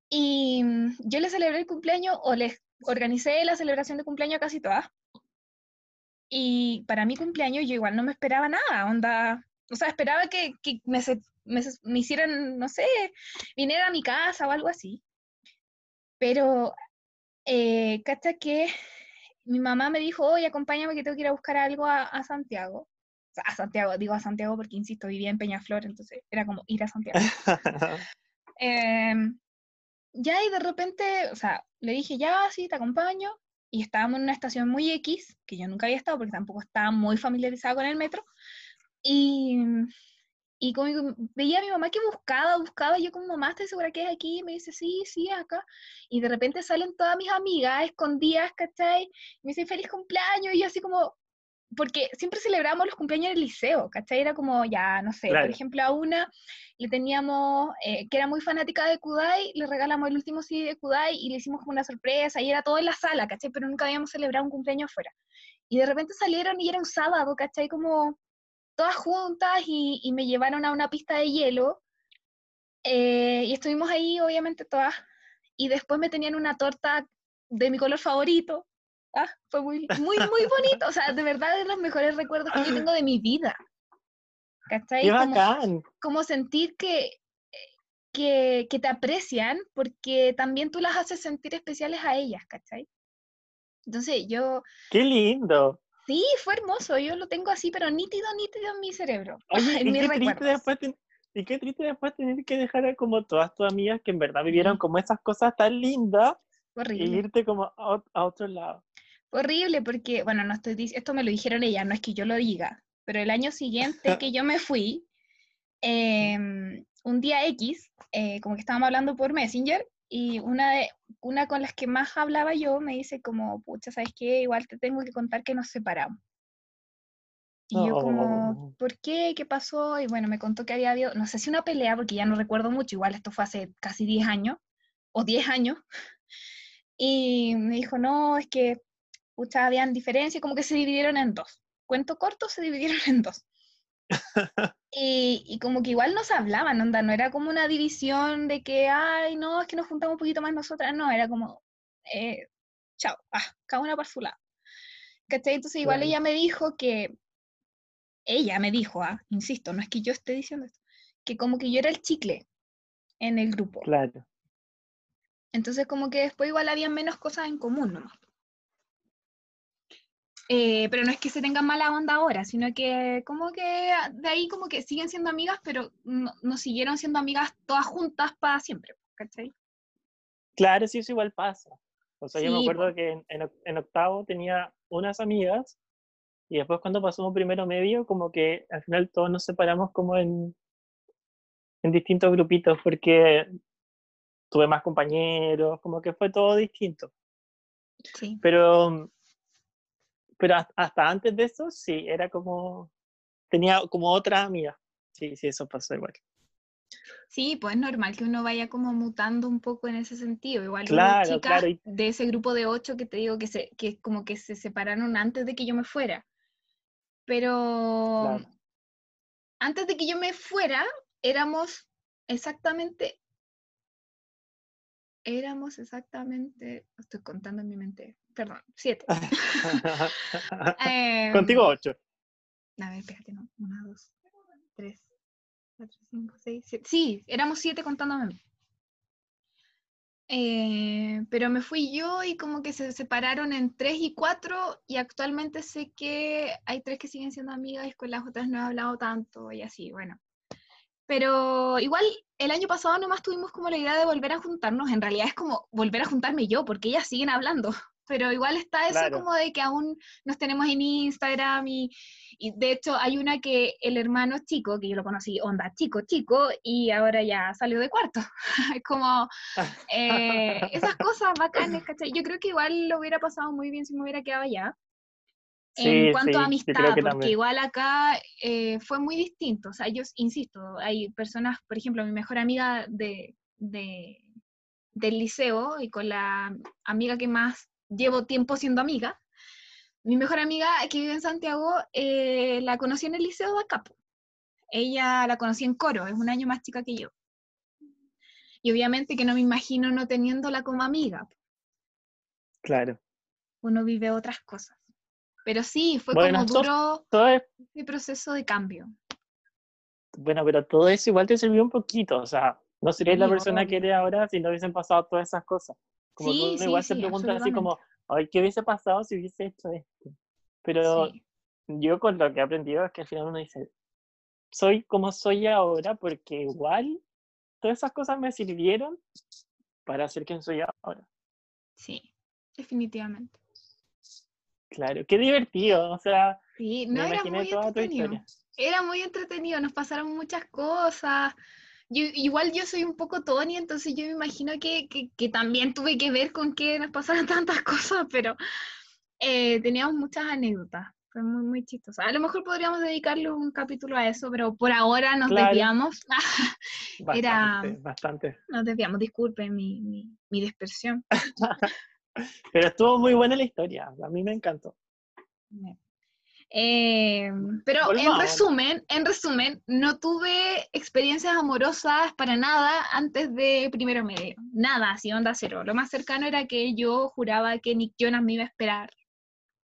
Y mm, yo les celebré el cumpleaños o les organicé la celebración de cumpleaños a casi todas. Y para mi cumpleaños yo igual no me esperaba nada, onda, o sea, esperaba que, que me, me, me hicieran, no sé, viniera a mi casa o algo así. Pero, eh, cacha que mi mamá me dijo, oye, acompáñame que tengo que ir a buscar algo a, a Santiago. O sea, a Santiago, digo a Santiago porque, insisto, vivía en Peñaflor, entonces era como ir a Santiago. Em, ya y de repente, o sea, le dije, ya, sí, te acompaño. Y estábamos en una estación muy X, que yo nunca había estado porque tampoco estaba muy familiarizada con el metro. Y, y veía a mi mamá que buscaba, buscaba, yo como, mamá, ¿estás segura que es aquí? Y me dice, sí, sí, acá. Y de repente salen todas mis amigas escondidas, ¿cachai? Y me dicen, feliz cumpleaños, y yo así como, porque siempre celebramos los cumpleaños en el liceo, ¿cachai? Era como, ya, no sé, Claro. por ejemplo, a una le teníamos, eh, que era muy fanática de Kudai, le regalamos el último CD de Kudai y le hicimos como una sorpresa, y era todo en la sala, ¿cachai? Pero nunca habíamos celebrado un cumpleaños afuera. Y de repente salieron y era un sábado, ¿cachai? Como todas juntas y, y me llevaron a una pista de hielo. eh, y estuvimos ahí, obviamente, todas. Y después me tenían una torta de mi color favorito. Ah, fue muy, muy, muy bonito. O sea, de verdad, de los mejores recuerdos que yo tengo de mi vida. ¿Cachai? ¡Qué Como- bacán! como sentir que, que, que te aprecian porque también tú las haces sentir especiales a ellas, ¿cachai? Entonces yo, ¡Qué lindo! sí, fue hermoso, yo lo tengo así, pero nítido, nítido en mi cerebro, Oye, en y mis qué, triste después ten- y qué triste después tener que dejar a como todas tus amigas que en verdad vivieron como esas cosas tan lindas Fue y horrible. irte como a, a otro lado. Horrible porque, bueno, no estoy esto me lo dijeron ellas, no es que yo lo diga, pero el año siguiente que yo me fui, em, un día X, eh, como que estábamos hablando por Messenger, y una, de, una con las que más hablaba yo me dice como, pucha, ¿sabes qué? Igual te tengo que contar que nos separamos. Y yo como, Oh. ¿por qué? ¿Qué pasó? Y bueno, me contó que había habido, no sé si una pelea, porque ya no recuerdo mucho, igual esto fue hace casi 10 años, o 10 años, y me dijo, no, es que, pucha, habían diferencias, como que se dividieron en dos. Cuento corto, se dividieron en dos. Y, y como que igual nos hablaban, onda, no era como una división de que, ay, no, es que nos juntamos un poquito más nosotras, no, era como, eh, chao, ah, cada una por su lado. ¿Cachai? Entonces igual ella me dijo que, ella me dijo, ah, insisto, no es que yo esté diciendo esto, que como que yo era el chicle en el grupo. Claro. Entonces como que después igual había menos cosas en común nomás. Eh, pero no es que se tengan mala onda ahora, sino que como que de ahí como que siguen siendo amigas, pero no, no siguieron siendo amigas todas juntas para siempre, ¿cachai? Claro, sí, eso igual pasa. O sea, yo me Sí, acuerdo que en, en en octavo tenía unas amigas y después cuando pasamos primero medio, como que al final todos nos separamos como en, en distintos grupitos porque tuve más compañeros, como que fue todo distinto. Sí. Pero, pero has- hasta antes de eso, sí, era como, tenía como otra amiga. Sí, sí, eso pasó igual. Sí, pues es normal que uno vaya como mutando un poco en ese sentido. Igual Claro, chicas claro, y- de ese grupo de ocho que te digo que se, que como que se separaron antes de que yo me fuera. Pero Claro. antes de que yo me fuera, éramos exactamente, éramos exactamente, estoy contando en mi mente, perdón, siete. Contigo Em, ocho. A ver, espérate, no. Una, dos, tres, cuatro, cinco, seis, siete. Sí, éramos siete contándome a mí. Eh, pero me fui yo y como que se separaron en tres y cuatro y actualmente sé que hay tres que siguen siendo amigas y con las otras no he hablado tanto y así, bueno. Pero igual el año pasado nomás tuvimos como la idea de volver a juntarnos. En realidad es como volver a juntarme yo porque ellas siguen hablando. Pero igual está eso Claro. como de que aún nos tenemos en Instagram y, y de hecho hay una que el hermano chico, que yo lo conocí, onda chico, chico, y ahora ya salió de cuarto. Es como eh, esas cosas bacanas, ¿cachai? Yo creo que igual lo hubiera pasado muy bien si me hubiera quedado allá. Sí, En cuanto a sí, amistad, que porque también. igual acá eh, fue muy distinto. O sea, yo insisto, hay personas, por ejemplo, mi mejor amiga de, de- del liceo y con la amiga que más llevo tiempo siendo amiga, mi mejor amiga que vive en Santiago, eh, la conocí en el liceo de acá. po. Ella la conocí en coro, es un año más chica que yo. Y obviamente que no me imagino no teniéndola como amiga. Claro. Uno vive otras cosas. Pero sí, fue Bueno, como duro Todo es, el proceso de cambio. bueno, pero todo eso igual te sirvió un poquito. O sea, no serías la persona que eres ahora si no hubiesen pasado todas esas cosas. Como Sí, sí, igual se sí, pregunta así como, ay, ¿qué hubiese pasado si hubiese hecho esto? Pero yo con lo que he aprendido es que al final uno dice, soy como soy ahora porque igual todas esas cosas me sirvieron para ser quien soy ahora. sí, definitivamente. Claro, qué divertido. O sea, Sí, me no era imaginé muy toda tu entretenido. historia. Era muy entretenido, nos pasaron muchas cosas. Yo- igual yo soy un poco Tony, entonces yo me imagino que, que- que también tuve que ver con que nos pasaran tantas cosas, pero eh, teníamos muchas anécdotas. Fue muy, muy chistoso. A lo mejor podríamos dedicarle un capítulo a eso, pero por ahora nos Claro. desviamos. Era- Bastante, bastante. Nos desviamos, disculpen mi, mi, mi dispersión. Pero estuvo muy buena la historia. A mí me encantó. Eh, pero en resumen, en resumen, no tuve experiencias amorosas para nada antes de primero medio. Nada, así onda cero. Lo más cercano era que yo juraba que Nick Jonas me iba a esperar,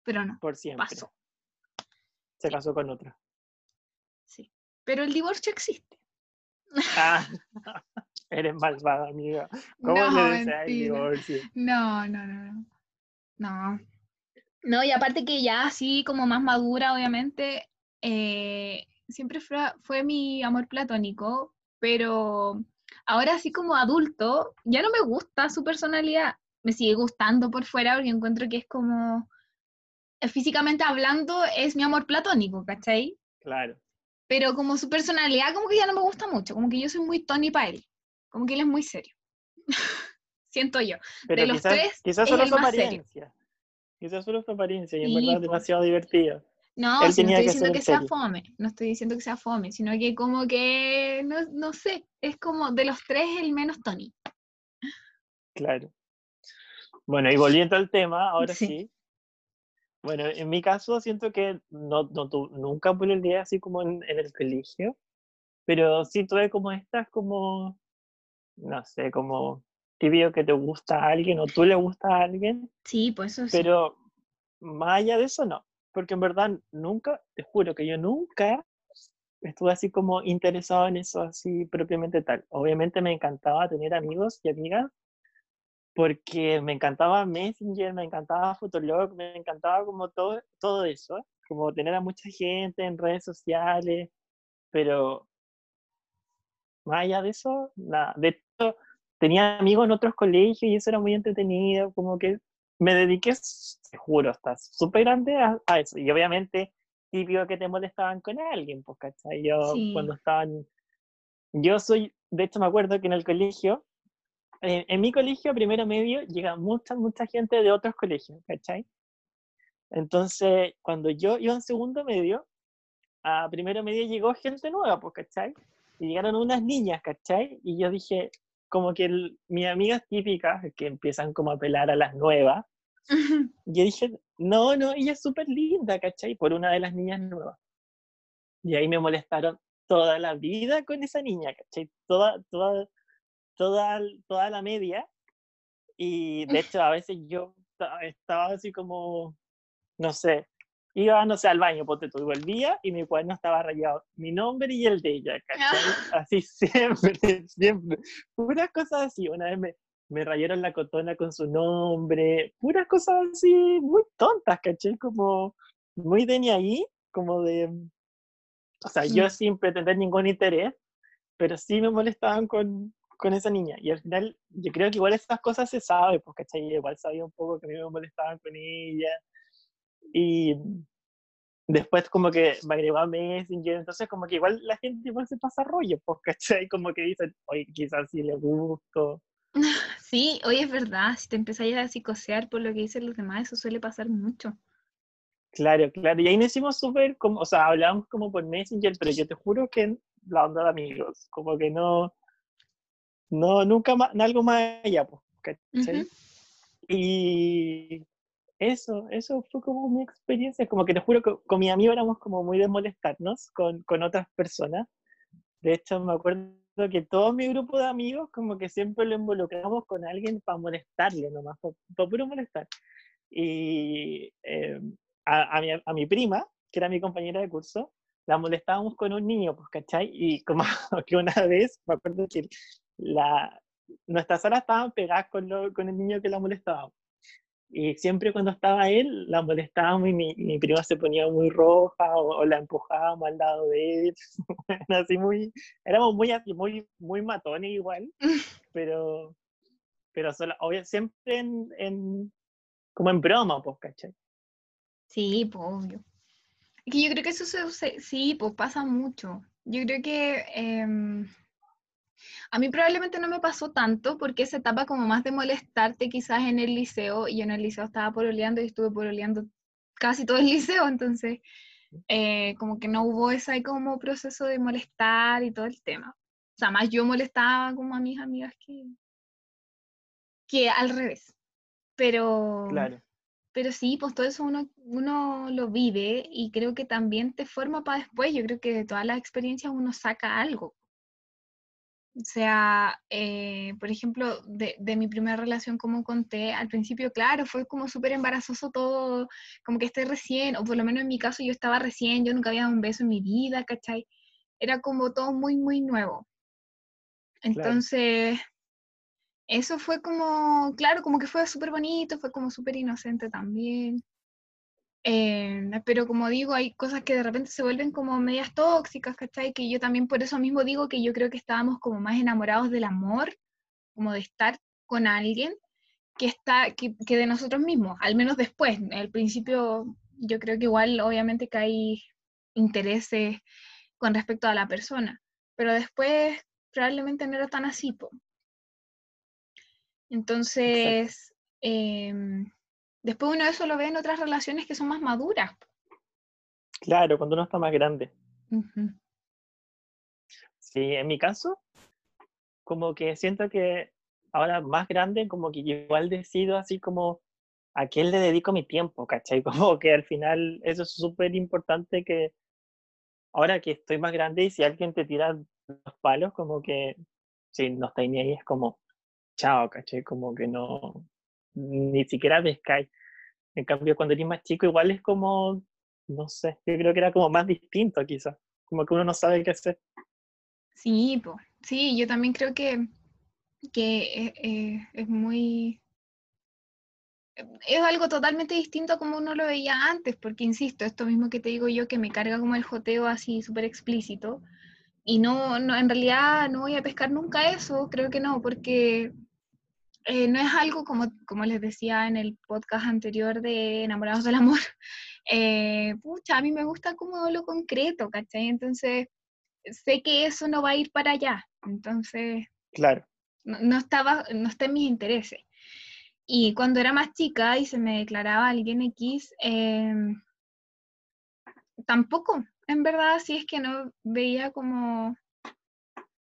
pero no, Por siempre. pasó. Se casó con otra. Sí. Pero el divorcio existe. Ah, eres malvada, amiga. ¿Cómo No, le al mentira. divorcio? No, no, no, no. No. No, y aparte que ya así como más madura, obviamente, eh, siempre fue, fue mi amor platónico, pero ahora así como adulto, ya no me gusta su personalidad. Me sigue gustando por fuera porque encuentro que es como, eh, físicamente hablando, es mi amor platónico, ¿cachai? Claro. Pero como su personalidad como que ya no me gusta mucho, como que yo soy muy Tony para él, como que él es muy serio. Siento yo. Pero los quizás, tres, quizás es solo el su apariencia. Quizás solo su apariencia y en Sí, verdad es demasiado divertido. No, si no estoy diciendo que el sea fome, no estoy diciendo que sea fome, sino que como que, no, no sé, es como de los tres el menos Tony. Claro. Bueno, y volviendo al tema, ahora Sí. sí. Bueno, en mi caso siento que no, no tu- nunca día así como en, en el colegio, pero sí tuve como estas como, no sé, como típico que te gusta a alguien o tú le gustas a alguien. Sí, pues eso sí. Pero más allá de eso, no. Porque en verdad nunca, te juro que yo nunca estuve así como interesado en eso así propiamente tal. Obviamente me encantaba tener amigos y amigas porque me encantaba Messenger, me encantaba Fotolog, me encantaba como todo, todo eso, como tener a mucha gente en redes sociales, pero más allá de eso, nada. De hecho, tenía amigos en otros colegios y eso era muy entretenido, como que me dediqué, te juro, hasta súper grande a, eso. Y obviamente, típico que te molestaban con alguien, pues, ¿cachai? Yo cuando estaban, yo soy, de hecho me acuerdo que en el colegio, en, mi colegio, primero medio, llega mucha, mucha gente de otros colegios, ¿cachai? Entonces, cuando yo iba en segundo medio, a primero medio llegó gente nueva, pues, ¿cachai? Y llegaron unas niñas, ¿cachai? Y yo dije, como que mis amigas típicas, que empiezan como a apelar a las nuevas, yo dije, no, no, ella es súper linda, ¿cachai? Por una de las niñas nuevas. Y ahí me molestaron toda la vida con esa niña, ¿cachai? Toda, toda, toda, toda la media. Y de hecho, a veces yo estaba así como, no sé, iba, no sé, al baño, ponte tú, volvía y mi cuaderno estaba rayado, mi nombre y el de ella, ¿cachai? Así siempre, siempre. Puras cosas así, una vez me, me rayaron la cotona con su nombre, puras cosas así muy tontas, ¿cachai? Como muy de ni ahí, como de, o sea, yo sin pretender ningún interés, pero sí me molestaban con, con esa niña. Y al final, yo creo que igual esas cosas se sabe, pues, ¿cachai? Igual sabía un poco que a mí me molestaban con ella y después como que me agregó a Messenger, entonces como que igual la gente igual se pasa rollo, pues, ¿cachai? Como que dicen, oye, quizás sí le gusto. Sí, oye, es verdad, si te empezáis a psicosear por lo que dicen los demás, eso suele pasar mucho. Claro, claro, y ahí nos hicimos súper, como, o sea, hablábamos como por Messenger, pero yo te juro que la onda de amigos, como que no, no, nunca más, algo más allá, pues, ¿cachai? Y eso, eso fue como mi experiencia, como que te juro que con mi amigo éramos como muy de molestarnos con, con otras personas. De hecho, me acuerdo que todo mi grupo de amigos como que siempre lo involucramos con alguien para molestarle nomás, para, puro molestar. Y eh, a, a, mi, a, mi, prima, que era mi compañera de curso, la molestábamos con un niño, pues, ¿cachai? Y como que una vez, me acuerdo que la, nuestras salas estaban pegadas con, lo, con el niño que la molestábamos. Y siempre cuando estaba él, la molestábamos y mi, mi prima se ponía muy roja o, la empujábamos al lado de él. así muy, éramos muy, muy, muy matones igual, pero, pero solo, obvio, siempre en, en, como en broma, pues, ¿cachai? Sí, pues, obvio. Es que yo creo que eso se, sí, pues pasa mucho. Yo creo que... Eh, a mí probablemente no me pasó tanto porque esa etapa como más de molestarte quizás en el liceo, y yo en el liceo estaba pololeando y estuve pololeando casi todo el liceo, entonces eh, como que no hubo ese como proceso de molestar y todo el tema. O sea, más yo molestaba como a mis amigas que, que al revés. Pero, pero sí, pues todo eso uno, uno lo vive y creo que también te forma para después. Yo creo que de todas las experiencias uno saca algo. O sea, eh, por ejemplo, de, mi primera relación, como conté, al principio, claro, fue como súper embarazoso todo, como que esté recién, o por lo menos en mi caso yo estaba recién, yo nunca había dado un beso en mi vida, ¿cachai? Era como todo muy, muy nuevo. Entonces, eso fue como, claro, como que fue súper bonito, fue como súper inocente también. Eh, pero como digo, hay cosas que de repente se vuelven como medias tóxicas, ¿cachai? Que yo también por eso mismo digo que yo creo que estábamos como más enamorados del amor, como de estar con alguien, que, está, que, que de nosotros mismos, al menos después. Al principio yo creo que igual obviamente que hay intereses con respecto a la persona, pero después probablemente no era tan así. Entonces, Después uno eso lo ve en otras relaciones que son más maduras. Claro, cuando uno está más grande. Sí, en mi caso, como que siento que ahora más grande, como que igual decido así como a quién le dedico mi tiempo, ¿cachai? Como que al final eso es súper importante que ahora que estoy más grande y si alguien te tira los palos, como que si no está ni ahí, es como, chao, caché, como que no, ni siquiera pescáis. En cambio, cuando eres más chico, igual es como, no sé, yo creo que era como más distinto quizás, como que uno no sabe qué hacer. Sí, pues, sí, yo también creo que, que eh, eh, es muy... Es algo totalmente distinto a como uno lo veía antes, porque insisto, esto mismo que te digo yo, que me carga como el joteo así súper explícito, y no, no, en realidad no voy a pescar nunca eso, creo que no, porque eh, no es algo como, como les decía en el podcast anterior de Enamorados del Amor. Eh, pucha, a mí me gusta como lo concreto, ¿cachai? Entonces, sé que eso no va a ir para allá. Entonces, claro. no, estaba, no está en mis intereses. Y cuando era más chica y se me declaraba alguien X, em, tampoco, en verdad, si es que no veía como...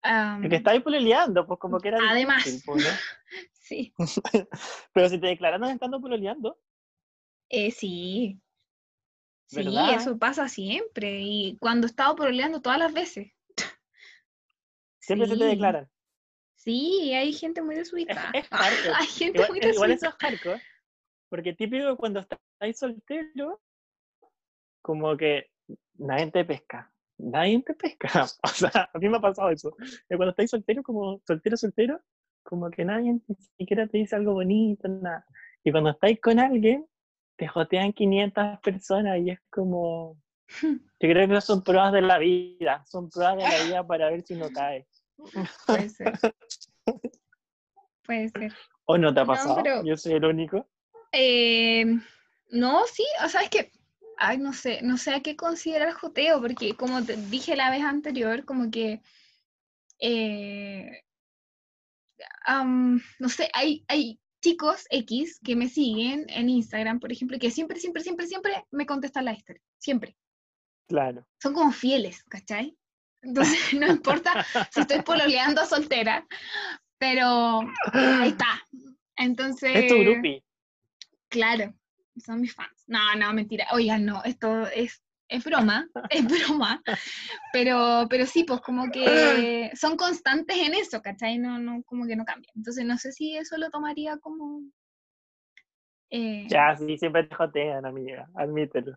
Um, que estáis pololeando, pues como que era... Además, pues, sí. Pero si te declararon estando pololeando. Eh, sí. Sí, eso pasa siempre. Y cuando he estado pololeando todas las veces. Siempre se te declaran. Sí, hay gente muy desubicada. Es, hay gente igual, muy desubicada. Igual eso es hardcore. Porque típico cuando estás soltero, como que nadie te pesca. Nadie te pesca. O sea, a mí me ha pasado eso. cuando estáis soltero, como soltero, soltero, como que nadie ni siquiera te dice algo bonito, nada. Y cuando estáis con alguien, te jotean 500 personas y es como... Yo creo que son pruebas de la vida, son pruebas de la vida para ver si no cae. Puede ser. Puede ser. ¿O no te ha pasado? Yo soy el único. Eh, no, sí, o sea, es que ay, no sé, no sé a qué considerar joteo, porque como te dije la vez anterior, como que, eh, no sé, hay, hay chicos X que me siguen en Instagram, por ejemplo, que siempre, siempre, siempre, siempre me contestan la historia, siempre. Claro. Son como fieles, ¿cachai? Entonces, no importa si estoy pololeando soltera, pero ahí está. Entonces. Es tu grupi. Claro son mis fans. No, no, mentira. Oigan, no, esto es, es broma, es broma. Pero, pero sí, pues como que son constantes en eso, ¿cachai? No, no, como que no cambian. Entonces no sé si eso lo tomaría como... Eh, ya, sí, siempre te jotean, amiga, admítelo.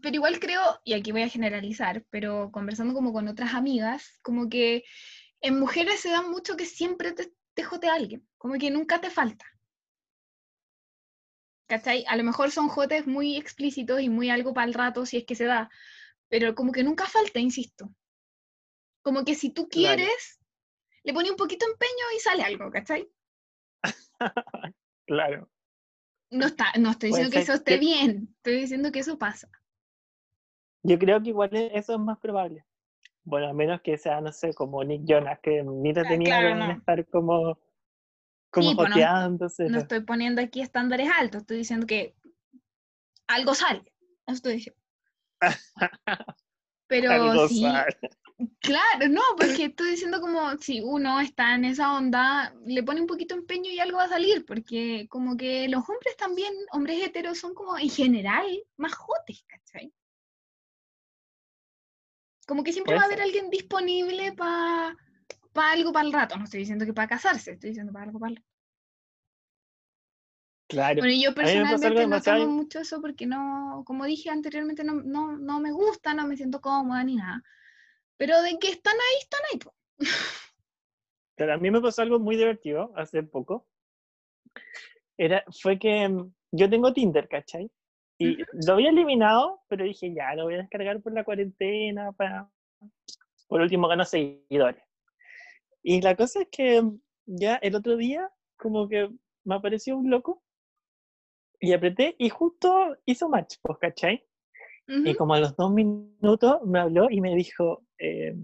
Pero igual creo, y aquí voy a generalizar, pero conversando como con otras amigas, como que en mujeres se da mucho que siempre te, te jotea alguien, como que nunca te falta. ¿Cachai? A lo mejor son jotes muy explícitos y muy algo para el rato, si es que se da, pero como que nunca falta, insisto. Como que si tú quieres, le pones un poquito de empeño y sale algo, ¿cachai? claro. No, está, no estoy diciendo que eso esté bien, estoy diciendo que eso pasa. Yo creo que igual eso es más probable. Bueno, a menos que sea, no sé, como Nick Jonas, que mira tenía que estar como como pues, no, estoy poniendo aquí estándares altos, estoy diciendo que algo sale. Eso estoy diciendo. Pero sí. Claro, no, porque estoy diciendo como si uno está en esa onda, le pone un poquito empeño y algo va a salir, porque como que los hombres también, hombres heteros, son como en general más jotes, ¿cachai? Como que siempre va a haber alguien disponible para para algo para el rato. No estoy diciendo que para casarse, estoy diciendo para algo para el rato. Claro. Bueno, yo personalmente no tengo mucho eso porque no, como dije anteriormente, no, no, no, me gusta, no me siento cómoda ni nada. Pero de que están ahí, están ahí. Pero a mí me pasó algo muy divertido hace poco. Era, fue que mm, yo tengo Tinder, ¿cachai? Y lo había eliminado, pero dije, ya, lo voy a descargar por la cuarentena, para, por último gano seguidores. Y la cosa es que ya el otro día, como que me apareció un loco y apreté y justo hizo match, pues, ¿cachai? Y como a los dos minutos me habló y me dijo, eh,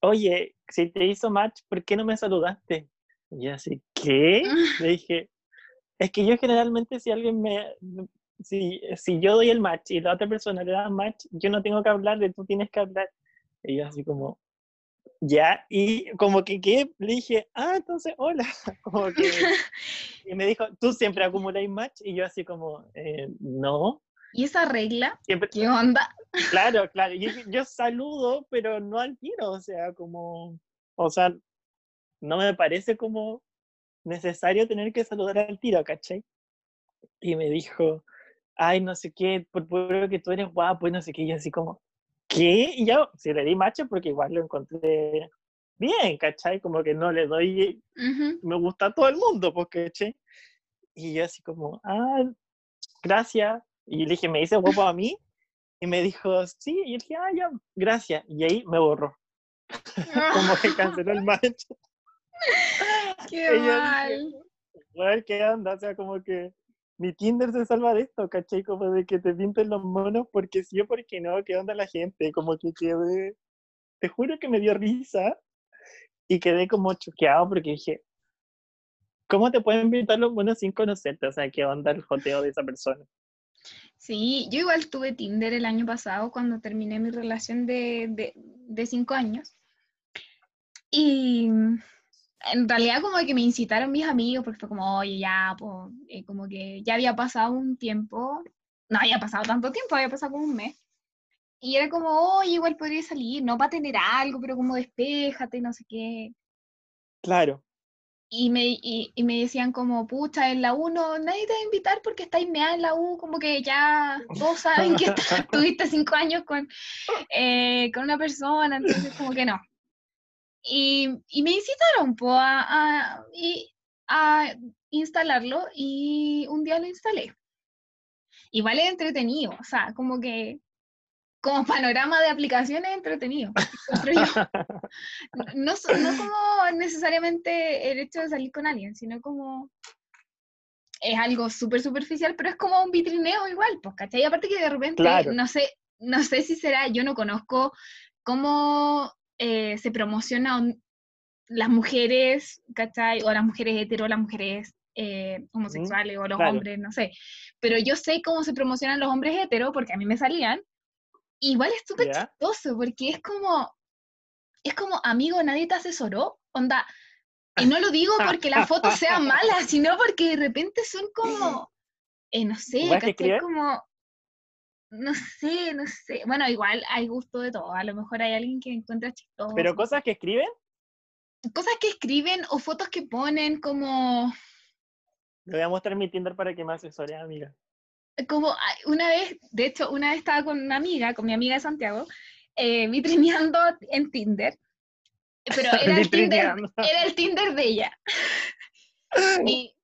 oye, si te hizo match, ¿por qué no me saludaste? Y así, ¿qué? Le dije, es que yo generalmente si alguien me, si, si yo doy el match y la otra persona le da match, yo no tengo que hablarle, tú tienes que hablar. Y yo así como, ya, y como que, le dije, ah, entonces, hola. Como que, y me dijo, ¿tú siempre acumuláis match? Y yo así como, eh, no. ¿Y esa regla? ¿Qué onda? Claro, claro. Yo, yo saludo, pero no al tiro, o sea, como, o sea, no me parece como necesario tener que saludar al tiro, ¿cachai? Y me dijo, ay, no sé qué, por puro que tú eres guapo y no sé qué, y yo así como, ¿qué? Y yo, si le di macho porque igual lo encontré bien, ¿cachai? Como que no le doy, me gusta a todo el mundo, porque, ¿cachai? Y yo así como, ah, gracias. Y le dije, ¿me dice guapo a mí? Y me dijo, sí, y yo dije, ah, ya, gracias. Y ahí me borró. como que canceló el match. Qué mal. Dije, ¿qué onda? O sea, como que mi Tinder se salva de esto, ¿cachai? Como de que te pinten los monos porque sí o porque no, ¿qué onda la gente? Como que quedé, te juro que me dio risa y quedé como choqueado porque dije, ¿cómo te pueden pintar los monos sin conocerte? O sea, ¿qué onda el joteo de esa persona? Sí, yo igual tuve Tinder el año pasado cuando terminé mi relación de, de, de cinco años. Y en realidad como que me incitaron mis amigos porque fue como, oye, ya, pues, como que ya había pasado un tiempo, no había pasado tanto tiempo, había pasado como un mes. Y era como, oye, igual podría salir, no para tener algo, pero como despéjate, no sé qué. Claro. Y me, y, me decían como, pucha, en la U no, nadie te va a invitar porque estáis mea en la U, como que ya todos saben que tuviste cinco años con, eh, con una persona, entonces como que no. Y, me incitaron a, a, instalarlo y un día lo instalé. Igual es entretenido, o sea, como que como panorama de aplicaciones entretenido. No, no como necesariamente el hecho de salir con alguien, sino como es algo súper superficial, pero es como un vitrineo igual, pues, ¿cachai? Aparte que de repente, no sé, no sé si será, yo no conozco cómo eh, se promocionan las mujeres, ¿cachai? O las mujeres hetero, las mujeres eh, homosexuales o los hombres, no sé. Pero yo sé cómo se promocionan los hombres hetero porque a mí me salían. Igual es súper chistoso porque es como, es como, amigo, nadie te asesoró. Onda, y no lo digo porque la foto sea mala, sino porque de repente son como, eh, no sé, ¿cachai? Como, no sé, no sé. Bueno, igual hay gusto de todo. A lo mejor hay alguien que encuentra chistoso. ¿Pero cosas que escriben? Cosas que escriben o fotos que ponen como... Le voy a mostrar mi Tinder para que me asesore, amiga. Como una vez, de hecho, una vez estaba con una amiga, con mi amiga de Santiago, eh, vitrineando en Tinder. Pero era el Tinder, era el Tinder de ella. y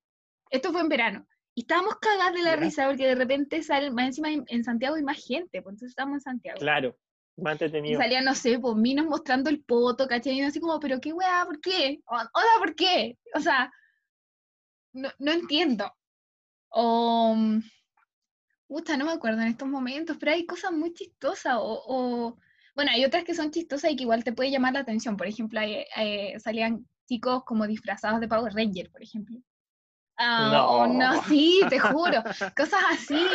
esto fue en verano. Y estábamos cagados de la risa porque de repente sale, más encima en Santiago hay más gente, pues entonces estamos en Santiago. Claro, más entretenido. Y salía, no sé, pues minos mostrando el poto, ¿cachai? Y así como, pero qué weá, ¿por qué? Hola, ¿por qué? O sea, no, no entiendo. O, puta, no me acuerdo en estos momentos, pero hay cosas muy chistosas. O, o, bueno, hay otras que son chistosas y que igual te puede llamar la atención. Por ejemplo, eh, salían chicos como disfrazados de Power Ranger, por ejemplo. Ah, no. no, sí, te juro. Cosas así.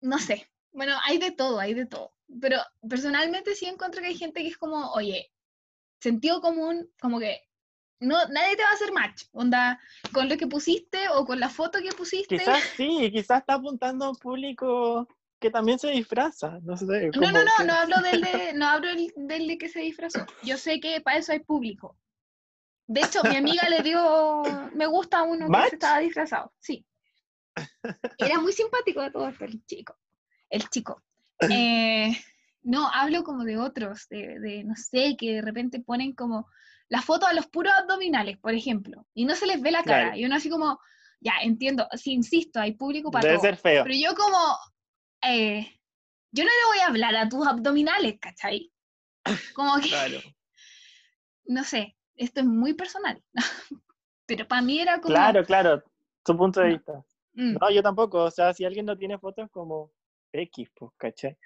no sé. Bueno, hay de todo, hay de todo. Pero personalmente sí encuentro que hay gente que es como, oye, sentido común, como que no, nadie te va a hacer match, onda, con lo que pusiste o con la foto que pusiste. Quizás sí, quizás está apuntando a un público que también se disfraza, no sé. No, no, no, no hablo del de, no hablo del de que se disfrazó. Yo sé que para eso hay público. De hecho, mi amiga le dio me gusta a uno que estaba disfrazado. Sí. Era muy simpático de todo esto, el chico. El chico. Eh, no, hablo como de otros, de, no sé, que de repente ponen como la foto a los puros abdominales, por ejemplo, y no se les ve la cara. Y uno así como, ya, entiendo, sí, insisto, hay público para Debe ser feo. Pero yo como, eh, yo no le voy a hablar a tus abdominales, ¿cachai? Como que, claro. no sé, esto es muy personal, pero para mí era como... Claro, claro, tu punto de vista. Mm. No, yo tampoco, o sea, si alguien no tiene fotos como X, pues, ¿cachai?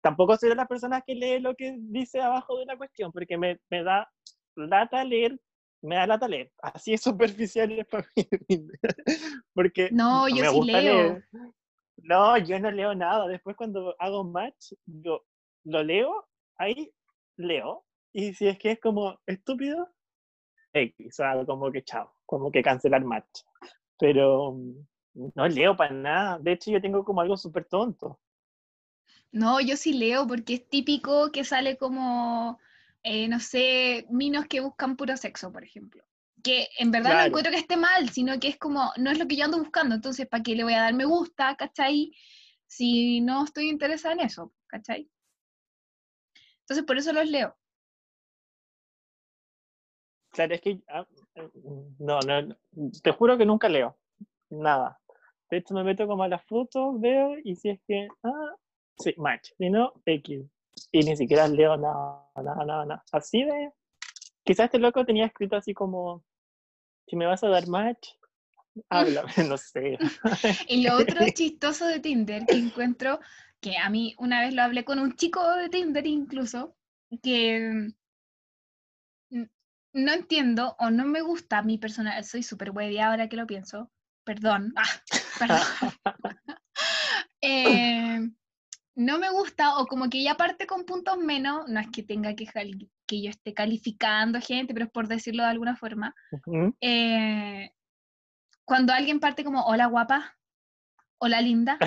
Tampoco soy de las personas que lee lo que dice abajo de una cuestión, porque me, me da lata leer, me da lata leer. Así es superficial para mí. porque no, yo sí leo. No, yo no leo nada. Después cuando hago match, yo lo leo, ahí leo. Y si es que es como estúpido, X, o sea, como que chao, como que cancelar match. Pero mm, no leo para nada. De hecho, yo tengo como algo súper tonto. No, yo sí leo porque es típico que sale como, eh, no sé, minos que buscan puro sexo, por ejemplo. porque en verdad no encuentro que esté mal, sino que es como, no es lo que yo ando buscando, entonces, ¿para qué le voy a dar me gusta, cachai? Si no estoy interesada en eso, cachai? Entonces, por eso los leo. Claro, es que, ah, no, no, te juro que nunca leo, nada. De hecho, me meto como a las fotos, veo, y si es que, ah, sí, match, si no, X. Y ni siquiera leo nada, nada, nada, nada. Así de, quizás este loco tenía escrito así como, si me vas a dar match, habla, no sé. y lo otro chistoso de Tinder que encuentro, que a mí una vez lo hablé con un chico de Tinder incluso, que no entiendo o no me gusta mi personal, soy súper webby ahora que lo pienso, perdón, ah, perdón. Eh, no me gusta o como que ya parte con puntos menos, no es que tenga que, que yo esté calificando gente, pero es por decirlo de alguna forma. Eh, cuando alguien parte como, hola guapa, hola linda,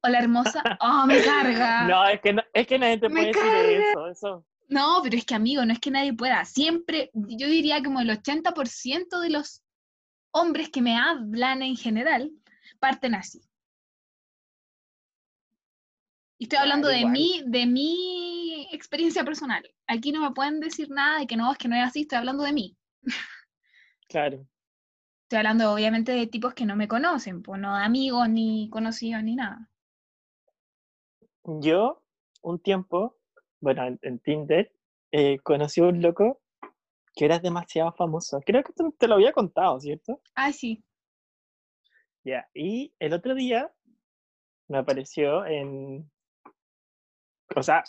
hola hermosa, oh, me carga. No, es que, no, es que nadie te puede decir eso, No, pero es que amigo, no es que nadie pueda. Siempre, yo diría como el 80% de los hombres que me hablan en general parten así. Y estoy hablando de mí, de mi experiencia personal. Aquí no me pueden decir nada de que no, es que no es así, estoy hablando de mí. Claro. Estoy hablando obviamente de tipos que no me conocen, pues no de amigos, ni conocidos, ni nada. Yo, un tiempo, bueno, en, Tinder, eh, conocí a un loco que era demasiado famoso. Creo que te, lo había contado, ¿cierto? Ah, sí. Ya, y el otro día me apareció en, o sea,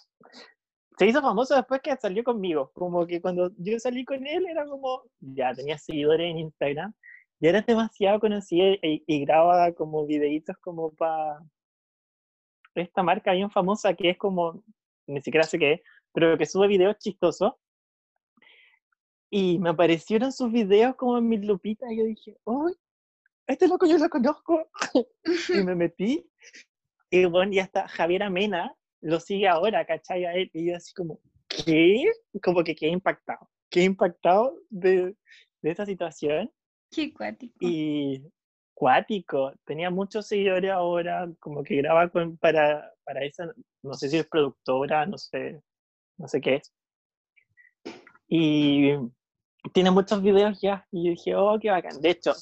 se hizo famoso después que salió conmigo. Como que cuando yo salí con él era como, ya tenía seguidores en Instagram, y era demasiado conocido y, graba como videitos como para esta marca bien famosa que es como, ni siquiera sé qué pero que sube videos chistosos. Y me aparecieron sus videos como en mis lupitas y yo dije, ¡ay! Este loco yo lo conozco. y me metí. Y bueno, ya está Javier Mena, lo sigue ahora, ¿cachai? A él, y yo así como, ¿qué? Como que qué impactado, qué impactado de, de esta situación. Qué cuático. Y cuático, tenía muchos seguidores ahora, como que graba con, para, para esa, no sé si es productora, no sé, no sé qué es. Y tiene muchos videos ya, y yo dije, oh, qué bacán. De hecho,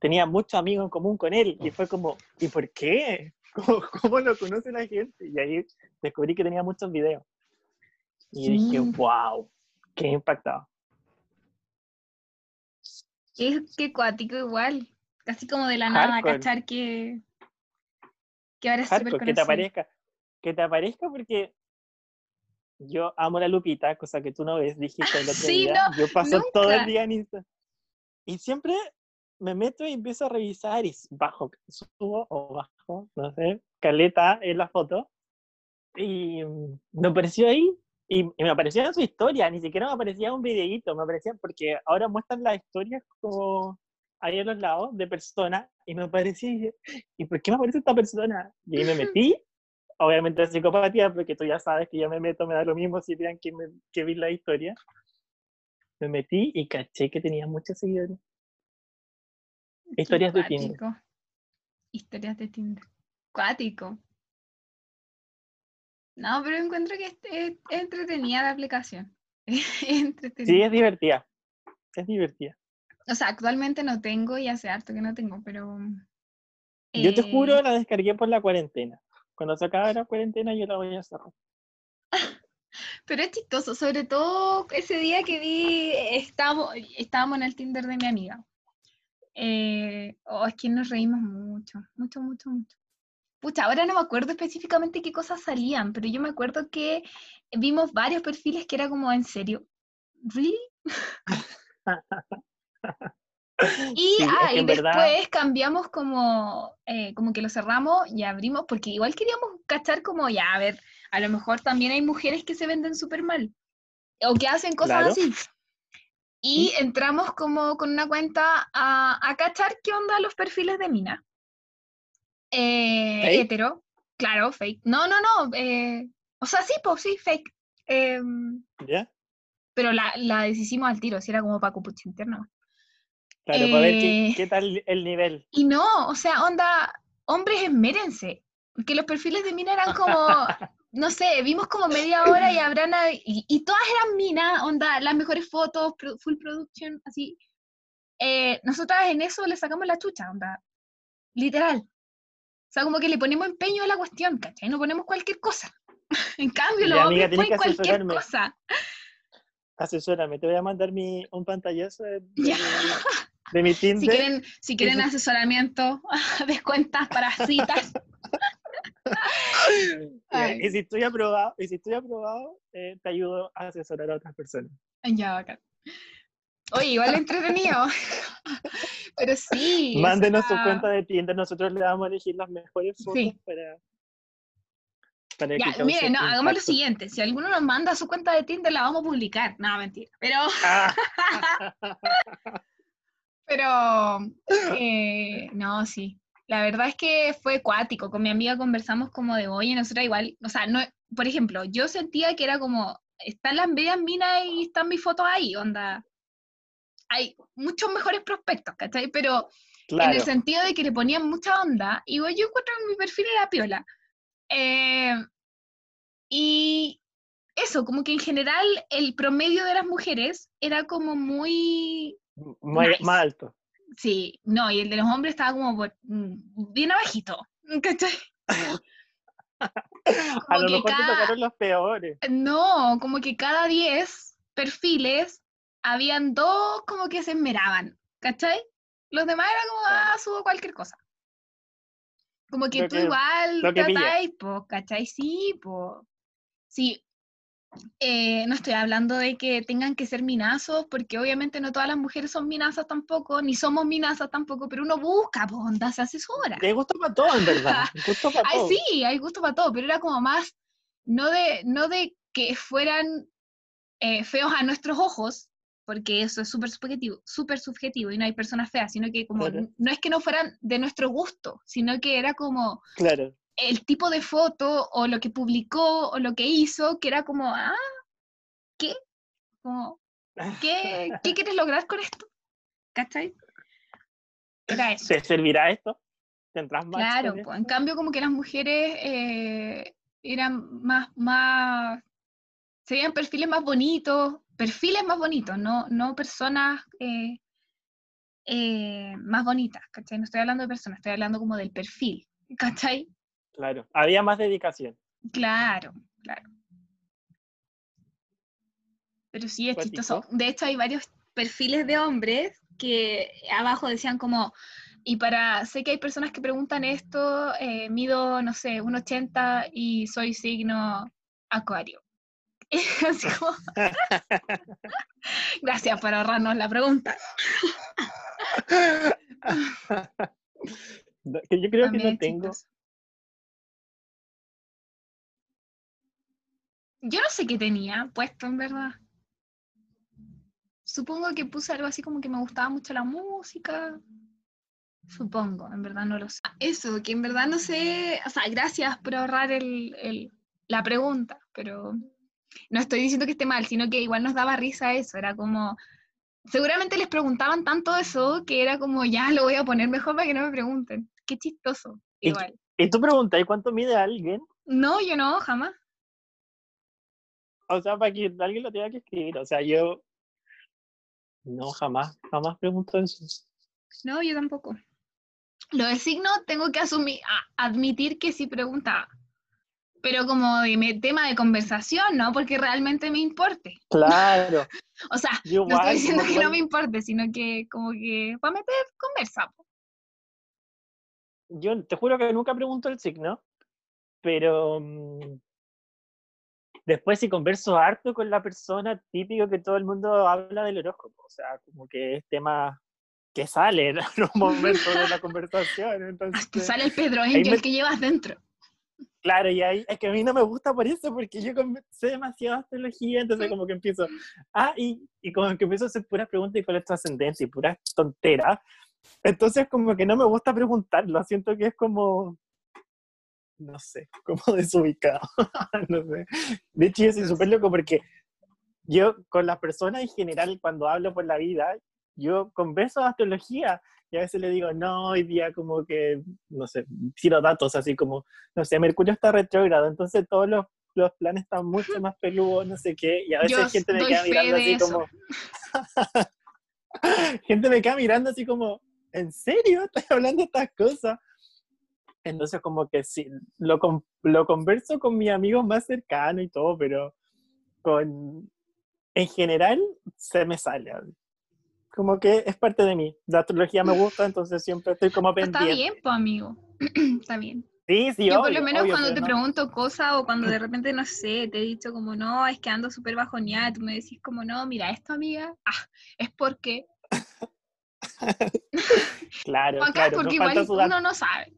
tenía muchos amigos en común con él, y fue como, ¿y por qué? ¿Cómo, lo conoce la gente? Y ahí descubrí que tenía muchos videos. Y dije, wow, qué impactado. Es que cuático igual, casi como de la nada, cachar que, que ahora es súper Que te aparezca, que te aparezca porque yo amo la Lupita, cosa que tú no ves, dijiste el otro sí, día. No, yo paso todo el día en Instagram. Y siempre me meto y empiezo a revisar y bajo, subo o bajo, no sé, caleta en la foto. Y mm, me apareció ahí y, me apareció en su historia, ni siquiera me aparecía un videíto, me aparecía porque ahora muestran las historias como ahí a los lados de personas y me aparecía y dije, ¿y por qué me aparece esta persona? Y ahí me metí, obviamente psicopatía, porque tú ya sabes que yo me meto, me da lo mismo si vean que, me, que vi la historia. Me metí y caché que tenía muchos seguidores. Historias de Tinder. Historias de Tinder. Cuático. No, pero encuentro que es, entretenida la aplicación. Sí, es divertida. Es divertida. O sea, actualmente no tengo y hace harto que no tengo, pero. Yo te juro, eh, la descargué por la cuarentena. Cuando se acabe la cuarentena, yo la voy a cerrar. Pero es chistoso, sobre todo ese día que vi, estábamos, estábamos en el Tinder de mi amiga. Eh, oh, es que nos reímos mucho, mucho, mucho, mucho. Pucha, ahora no me acuerdo específicamente qué cosas salían, pero yo me acuerdo que vimos varios perfiles que era como, ¿en serio? ¿Really? y, ah, después cambiamos como, eh, como que lo cerramos y abrimos, porque igual queríamos cachar como, ya, a ver, a lo mejor también hay mujeres que se venden súper mal, o que hacen cosas así. Y entramos como con una cuenta a, a cachar qué onda los perfiles de Mina. Eh, hetero, claro, fake. No, no, no. Eh, o sea, sí, pues sí, fake. Em, ¿Ya? Pero la, la deshicimos al tiro, si era como para cupuche interno. Claro, para ver Eh, qué, qué tal el nivel. Y no, o sea, onda, hombres esmérense, porque los perfiles de mina eran como, no sé, vimos como media hora y habrán, y, y todas eran minas, onda, las mejores fotos, pro- full production, así. Eh, nosotras en eso le sacamos la chucha, onda, literal. O sea, como que le ponemos empeño a la cuestión, ¿cachai? No ponemos cualquier cosa. En cambio, los hombres ponen cualquier cosa. Asesórame, te voy a mandar mi, un pantallazo de, mi, de mi Si Tinder. quieren, si quieren Eso- asesoramiento, descuentas para citas. Y si estoy aprobado, y si estoy aprobado eh, te ayudo a asesorar a otras personas. Ya, bacán. Oye, igual entretenido. Pero sí. o Mándenos su sea, cuenta de Tinder, nosotros le vamos a elegir las mejores fotos Sí. para, que Ya, miren, no, hagamos lo siguiente. Si alguno nos manda su cuenta de Tinder, la vamos a publicar. No, mentira. Pero, Ah, pero, eh, no, sí. La verdad es que fue acuático. Con mi amiga conversamos como de, oye, nosotros igual, o sea, no, por ejemplo, yo sentía que era como, están las medias minas y están mis fotos ahí, onda. Hay muchos mejores prospectos, ¿cachai? Pero en claro, el sentido de que le ponían mucha onda, y yo encuentro que mi perfil era piola. Eh, y eso, como que en general el promedio de las mujeres era como muy, más, nice. más alto. sí, no, y el de los hombres estaba como mm, bien abajito, ¿cachai? A lo mejor te cada- tocaron los peores. No, como que cada 10 perfiles habían dos como que se esmeraban, ¿cachai? Los demás era como, ah, subo cualquier cosa. Como que Lo tú que- igual tratáis, po, ¿cachai? Sí, po. Sí. Eh, no estoy hablando de que tengan que ser minazos, porque obviamente no todas las mujeres son minazas tampoco, ni somos minazas tampoco, pero uno busca, po, onda, se asesora. Hay gusto para todo, en verdad. Gusto para Ay, todo. sí, hay gusto para todo, pero era como más, no de, no de que fueran eh, feos a nuestros ojos, porque eso es súper subjetivo, súper subjetivo y no hay personas feas, sino que como, Claro. no es que no fueran de nuestro gusto, sino que era como Claro. El tipo de foto o lo que publicó o lo que hizo, que era como, ah, ¿qué? Como, ¿qué, ¿qué quieres lograr con esto? ¿Cachai? Era eso. ¿Te servirá esto? ¿Tendrás más? Claro, pues, en cambio como que las mujeres eh, eran más, más, se veían perfiles más bonitos, perfiles más bonitos, no, no personas eh, eh, más bonitas, ¿cachai? No estoy hablando de personas, estoy hablando como del perfil, ¿cachai? Claro. Había más dedicación. Claro, claro. Pero sí es Cuático. chistoso. De hecho, hay varios perfiles de hombres que abajo decían como, y para, sé que hay personas que preguntan esto, eh, mido, no sé, 1,80 y soy signo acuario. Así como, gracias por ahorrarnos la pregunta. Yo creo que no tengo. Yo no sé qué tenía puesto, en verdad. Supongo que puse algo así como que me gustaba mucho la música. Supongo, en verdad no lo sé. Eso, que en verdad no sé. O sea, gracias por ahorrar el, el- la pregunta, pero no estoy diciendo que esté mal, sino que igual nos daba risa eso. Era como. Seguramente les preguntaban tanto eso que era como, ya lo voy a poner mejor para que no me pregunten. Qué chistoso. ¿Y Igual. Y tú preguntas, ¿y cuánto mide alguien? No, yo no, jamás. O sea, para que alguien lo tenga que escribir. O sea, yo. No, jamás, jamás pregunto eso. No, yo tampoco. Lo del signo tengo que asumir, a- admitir que sí preguntaba. Pero como de tema de conversación, ¿no? Porque realmente me importe. Claro. O sea, Yo no estoy diciendo que no me importe, sino que como que para meter conversa. yo te juro que nunca pregunto el signo, pero mm, después si converso harto con la persona, típico que todo el mundo habla del horóscopo, o sea, como que es tema que sale en un momento de la conversación, entonces, Hasta sale el Pedro Angel me- que llevas dentro. claro, y ahí es que a mí no me gusta por eso, porque yo sé demasiado astrología, entonces como que empiezo, ah, y, y como que empiezo a hacer puras preguntas y cuál es tu ascendencia y puras tonteras, entonces como que no me gusta preguntarlo, siento que es como, no sé, como desubicado, no sé. De hecho, yo soy súper loco porque yo con las personas en general, cuando hablo por la vida, yo converso de astrología y a veces le digo, no, hoy día como que, no sé, tiro datos así como, no sé, Mercurio está retrógrado, entonces todos los, los planes están mucho más peludos, no sé qué, y a veces Yo gente me queda mirando así eso. como, gente me queda mirando así como, ¿en serio? ¿Estás hablando de estas cosas? Entonces como que sí, lo, lo converso con mis amigos más cercanos y todo, pero con, en general se me sale. Como que es parte de mí. La astrología me gusta, entonces siempre estoy como Está pendiente. bien, pues, amigo. Está bien. Sí, sí, Yo por obvio, lo menos obvio, cuando te no- pregunto cosas o cuando de repente, no sé, te he dicho como, no, es que ando súper bajoneada, tú me decís como, no, mira, esto, amiga, ah, es porque, Claro, acá claro, porque falta igual uno no sabe.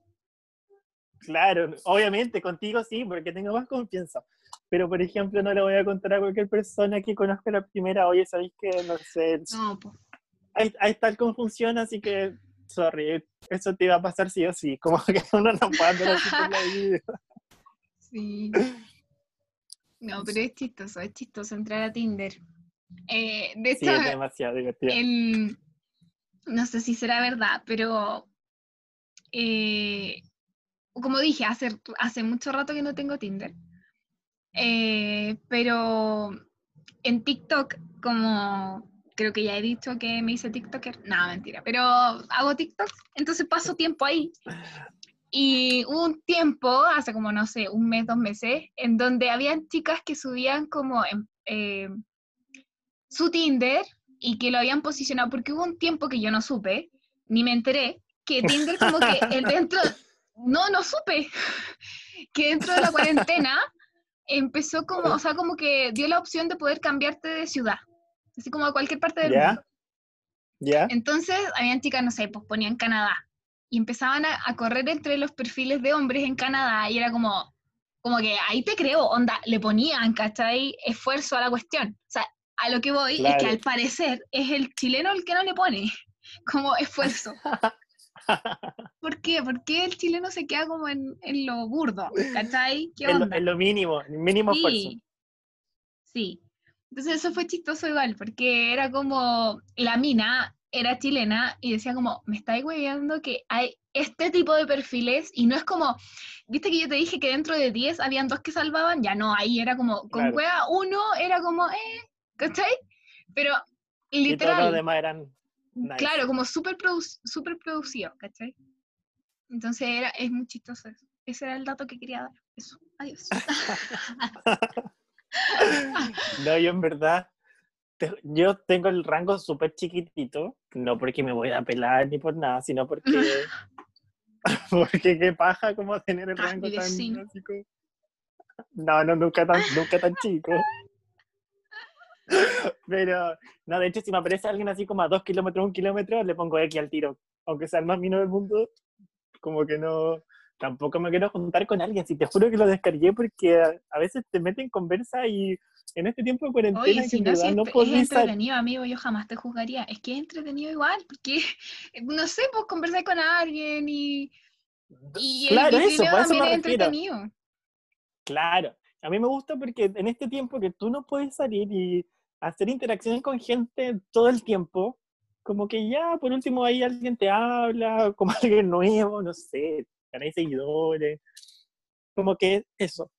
Claro, obviamente contigo sí, porque tengo más confianza. Pero, por ejemplo, no le voy a contar a cualquier persona que conozca la primera, oye, ¿sabéis que, no sé, No, pues. hay, hay tal confusión, así que, sorry, eso te iba a pasar sí o sí. Como que uno no puede andar así por la vida. Sí. No, pero es chistoso, es chistoso entrar a Tinder. Eh, de Sí, es demasiado divertido. el- no sé si será verdad, pero eh, como dije, hace, hace mucho rato que no tengo Tinder. Eh, pero en TikTok, como creo que ya he dicho que me hice TikToker, no, mentira, pero hago TikTok, entonces paso tiempo ahí. Y hubo un tiempo, hace como, no sé, un mes, dos meses, en donde habían chicas que subían como eh, su Tinder y que lo habían posicionado, porque hubo un tiempo que yo no supe, ni me enteré, que Tinder como que el dentro, no, no supe, que dentro de la cuarentena empezó como, o sea, como que dio la opción de poder cambiarte de ciudad, así como a cualquier parte del ¿Ya? mundo. ¿Ya? Entonces, habían chicas, no sé, pues ponían Canadá y empezaban a, a correr entre los perfiles de hombres en Canadá y era como, como que ahí te creo, onda, le ponían, ¿cachai? Esfuerzo a la cuestión. O sea, a lo que voy es que al parecer es el chileno el que no le pone como esfuerzo. ¿Por qué? ¿Por qué el chileno se queda como en, en lo burdo? ¿Cachai? ¿Qué lo, onda? es lo mínimo, el mínimo esfuerzo. Sí, sí. Entonces eso fue chistoso igual, porque era como, la mina era chilena y decía como, me estáis hueveando que hay este tipo de perfiles y no es como, viste que yo te dije que dentro de 10 habían dos que salvaban, ya no, ahí era como, con Claro. cueva uno era como, eh, ¿cachai? Pero Y todos los literal, demás eran nice. claro, como súper produ- súper producido, ¿cachai? Entonces era, es muy chistoso eso. Ese era el dato que quería dar. Eso, adiós. No, yo en verdad, te- yo tengo el rango súper chiquitito, no porque me voy a pelar ni por nada, sino porque, porque qué paja como tener el Ah, rango tan como- No, no, nunca tan, nunca tan chico. Pero, no, de hecho, si me aparece alguien así como a dos kilómetros, un kilómetro, le pongo X al tiro. Aunque sea el más mino del mundo, como que no, tampoco me quiero juntar con alguien. Si te juro que lo descargué porque a, a veces te meten conversa y en este tiempo de cuarentena Oye, si no, si es, no es entretenido, amigo, yo jamás te juzgaría. Es que es entretenido igual, porque, no sé, pues conversar con alguien y, y Claro, el eso, eso también es entretenido. Claro, a mí me gusta porque en este tiempo que tú no puedes salir y hacer interacciones con gente todo el tiempo, como que ya por último ahí alguien te habla, como alguien nuevo, no sé, ganáis seguidores, como que eso.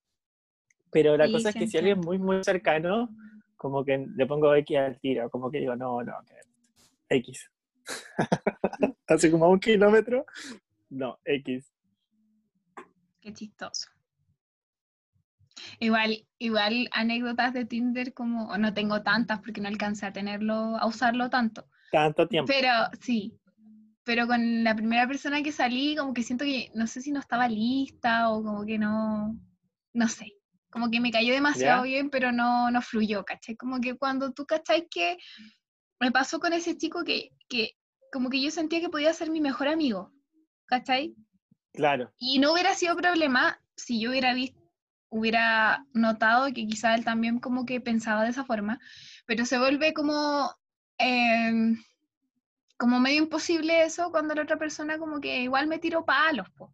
Pero la Sí, cosa es que si alguien entiendo. muy, muy cercano, como que le pongo X al tiro, como que digo, no, no, X. Así como a un kilómetro, no, X. Qué chistoso. Igual, igual anécdotas de Tinder como, o no tengo tantas porque no alcancé a tenerlo, a usarlo tanto. Tanto tiempo. Pero sí, pero con la primera persona que salí, como que siento que no sé si no estaba lista o como que no, no sé, como que me cayó demasiado ¿Ya? bien, pero no, no fluyó, ¿cachai? Como que cuando tú, ¿cachai? Que me pasó con ese chico que, que como que yo sentía que podía ser mi mejor amigo, ¿cachai? Claro, Y no hubiera sido problema si yo hubiera visto, hubiera notado que quizá él también como que pensaba de esa forma, pero se vuelve como, em, como medio imposible eso cuando la otra persona como que igual me tiró palos, po.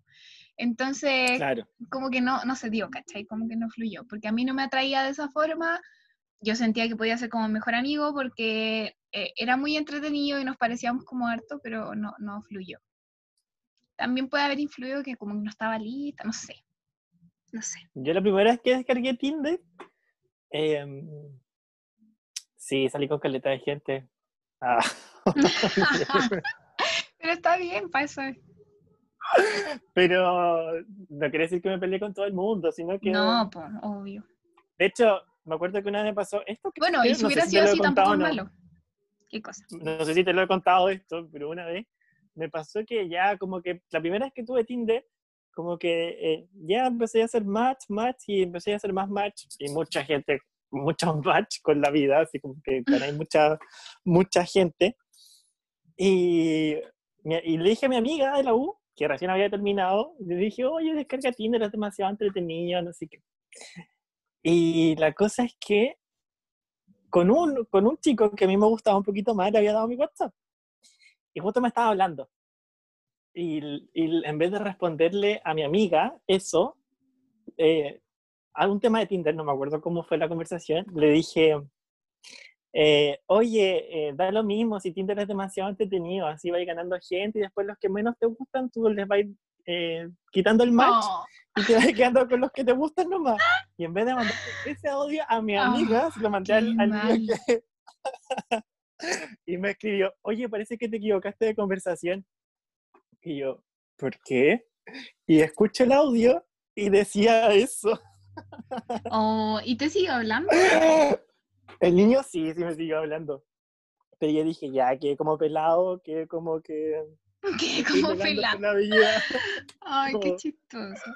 Entonces, claro. como que no, no se dio, ¿cachai? Como que no fluyó, porque a mí no me atraía de esa forma yo sentía que podía ser como mejor amigo porque eh, era muy entretenido y nos parecíamos como harto, pero no, no fluyó. También puede haber influido que como no estaba lista, no sé. No sé. Yo la primera vez que descargué Tinder, em, sí, salí con caleta de gente. Ah. pero está bien, para eso. Pero no quiere decir que me peleé con todo el mundo, sino que... No, pues, obvio. De hecho, me acuerdo que una vez me pasó esto. Que bueno, y si hubiera sido así tampoco es malo. ¿Qué cosa? No sé si te lo he contado esto, pero una vez me pasó que ya como que la primera vez que tuve Tinder, como que eh, ya empecé a hacer match, match y empecé a hacer más match y mucha gente, muchos match con la vida, así como que hay mucha, mucha gente. Y, y le dije a mi amiga de la U, que recién había terminado, le dije, oye, descarga Tinder, es demasiado entretenido, no sé qué. Y la cosa es que con un, con un chico que a mí me gustaba un poquito más, le había dado mi WhatsApp. Y justo me estaba hablando. Y, y en vez de responderle a mi amiga eso, eh, a un tema de Tinder, no me acuerdo cómo fue la conversación, le dije, eh, oye, eh, da lo mismo, si Tinder es demasiado entretenido, así va ganando gente y después los que menos te gustan, tú les vas eh, quitando el match y te vas quedando con los que te gustan nomás. Y en vez de mandar ese audio a mi amiga, se lo mandé al, al que... y me escribió, oye, parece que te equivocaste de conversación. Y yo, ¿por qué? Y escucho el audio y decía eso. Oh, ¿Y te sigue hablando? El niño sí, sí me siguió hablando. Pero yo dije, ya, que como pelado, que como que... Que como pelado. Ay, qué chistoso.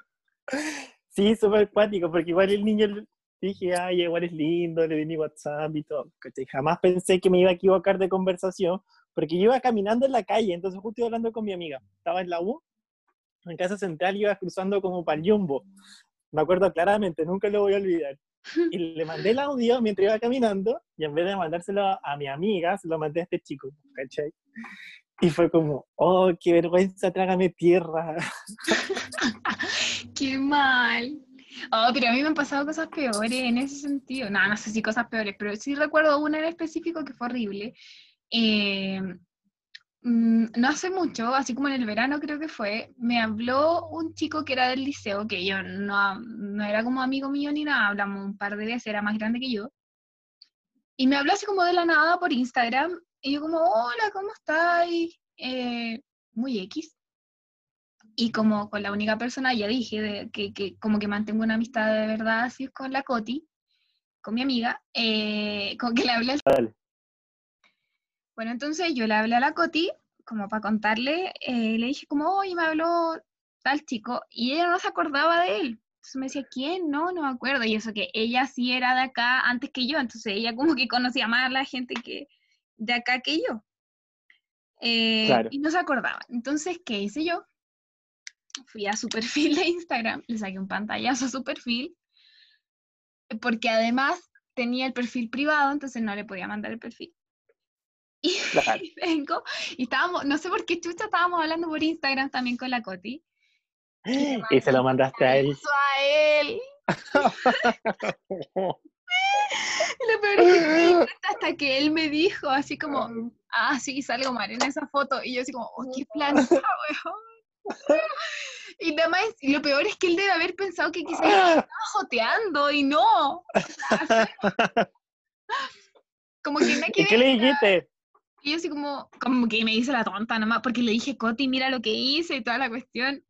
Sí, súper cuático, porque igual el niño dije, ay, igual es lindo, le di mi WhatsApp y todo. Jamás pensé que me iba a equivocar de conversación, porque yo iba caminando en la calle, entonces justo iba hablando con mi amiga. Estaba en la U, en Casa Central, iba cruzando como para el Jumbo. Me acuerdo claramente, nunca lo voy a olvidar. Y le mandé el audio mientras iba caminando, y en vez de mandárselo a mi amiga, se lo mandé a este chico, ¿cachai? Y fue como, oh, qué vergüenza, trágame tierra. qué mal. Oh, pero a mí me han pasado cosas peores en ese sentido. No, no sé si cosas peores, pero sí recuerdo una en específico que fue horrible. Eh, mm, no hace mucho, así como en el verano creo que fue, me habló un chico que era del liceo, que yo no, era como amigo mío ni nada, hablamos un par de veces, era más grande que yo. Y me habló así como de la nada por Instagram y yo como, hola, ¿cómo estáis? Eh, muy X. Y como con la única persona, ya dije, que, que, como que mantengo una amistad de verdad, así es con la Coti, con mi amiga, eh, con que le hablé al... Bueno, entonces yo le hablé a la Coti, como para contarle, eh, le dije como, oye, me habló tal chico, y ella no se acordaba de él. Entonces me decía, ¿quién? No, no me acuerdo. Y eso que ella sí era de acá antes que yo, entonces ella como que conocía más a la gente que, de acá que yo. Eh, y no se acordaba. Entonces, ¿qué hice yo? Fui a su perfil de Instagram, le saqué un pantallazo a su perfil, porque además tenía el perfil privado, entonces no le podía mandar el perfil. Y vengo, y estábamos, no sé por qué chucha estábamos hablando por Instagram también con la Coti. Y, se lo mandaste a él. A él. lo peor es que me di cuenta hasta que él me dijo, así como, ah, sí, salgo mal en esa foto. Y yo así como, oh, qué plan weón. Y nada más, lo peor es que él debe haber pensado que quizás estaba joteando y no. Como que no ¿Y qué le dijiste? Y yo así como, como que me hice la tonta nomás, porque le dije, Coti, mira lo que hice y toda la cuestión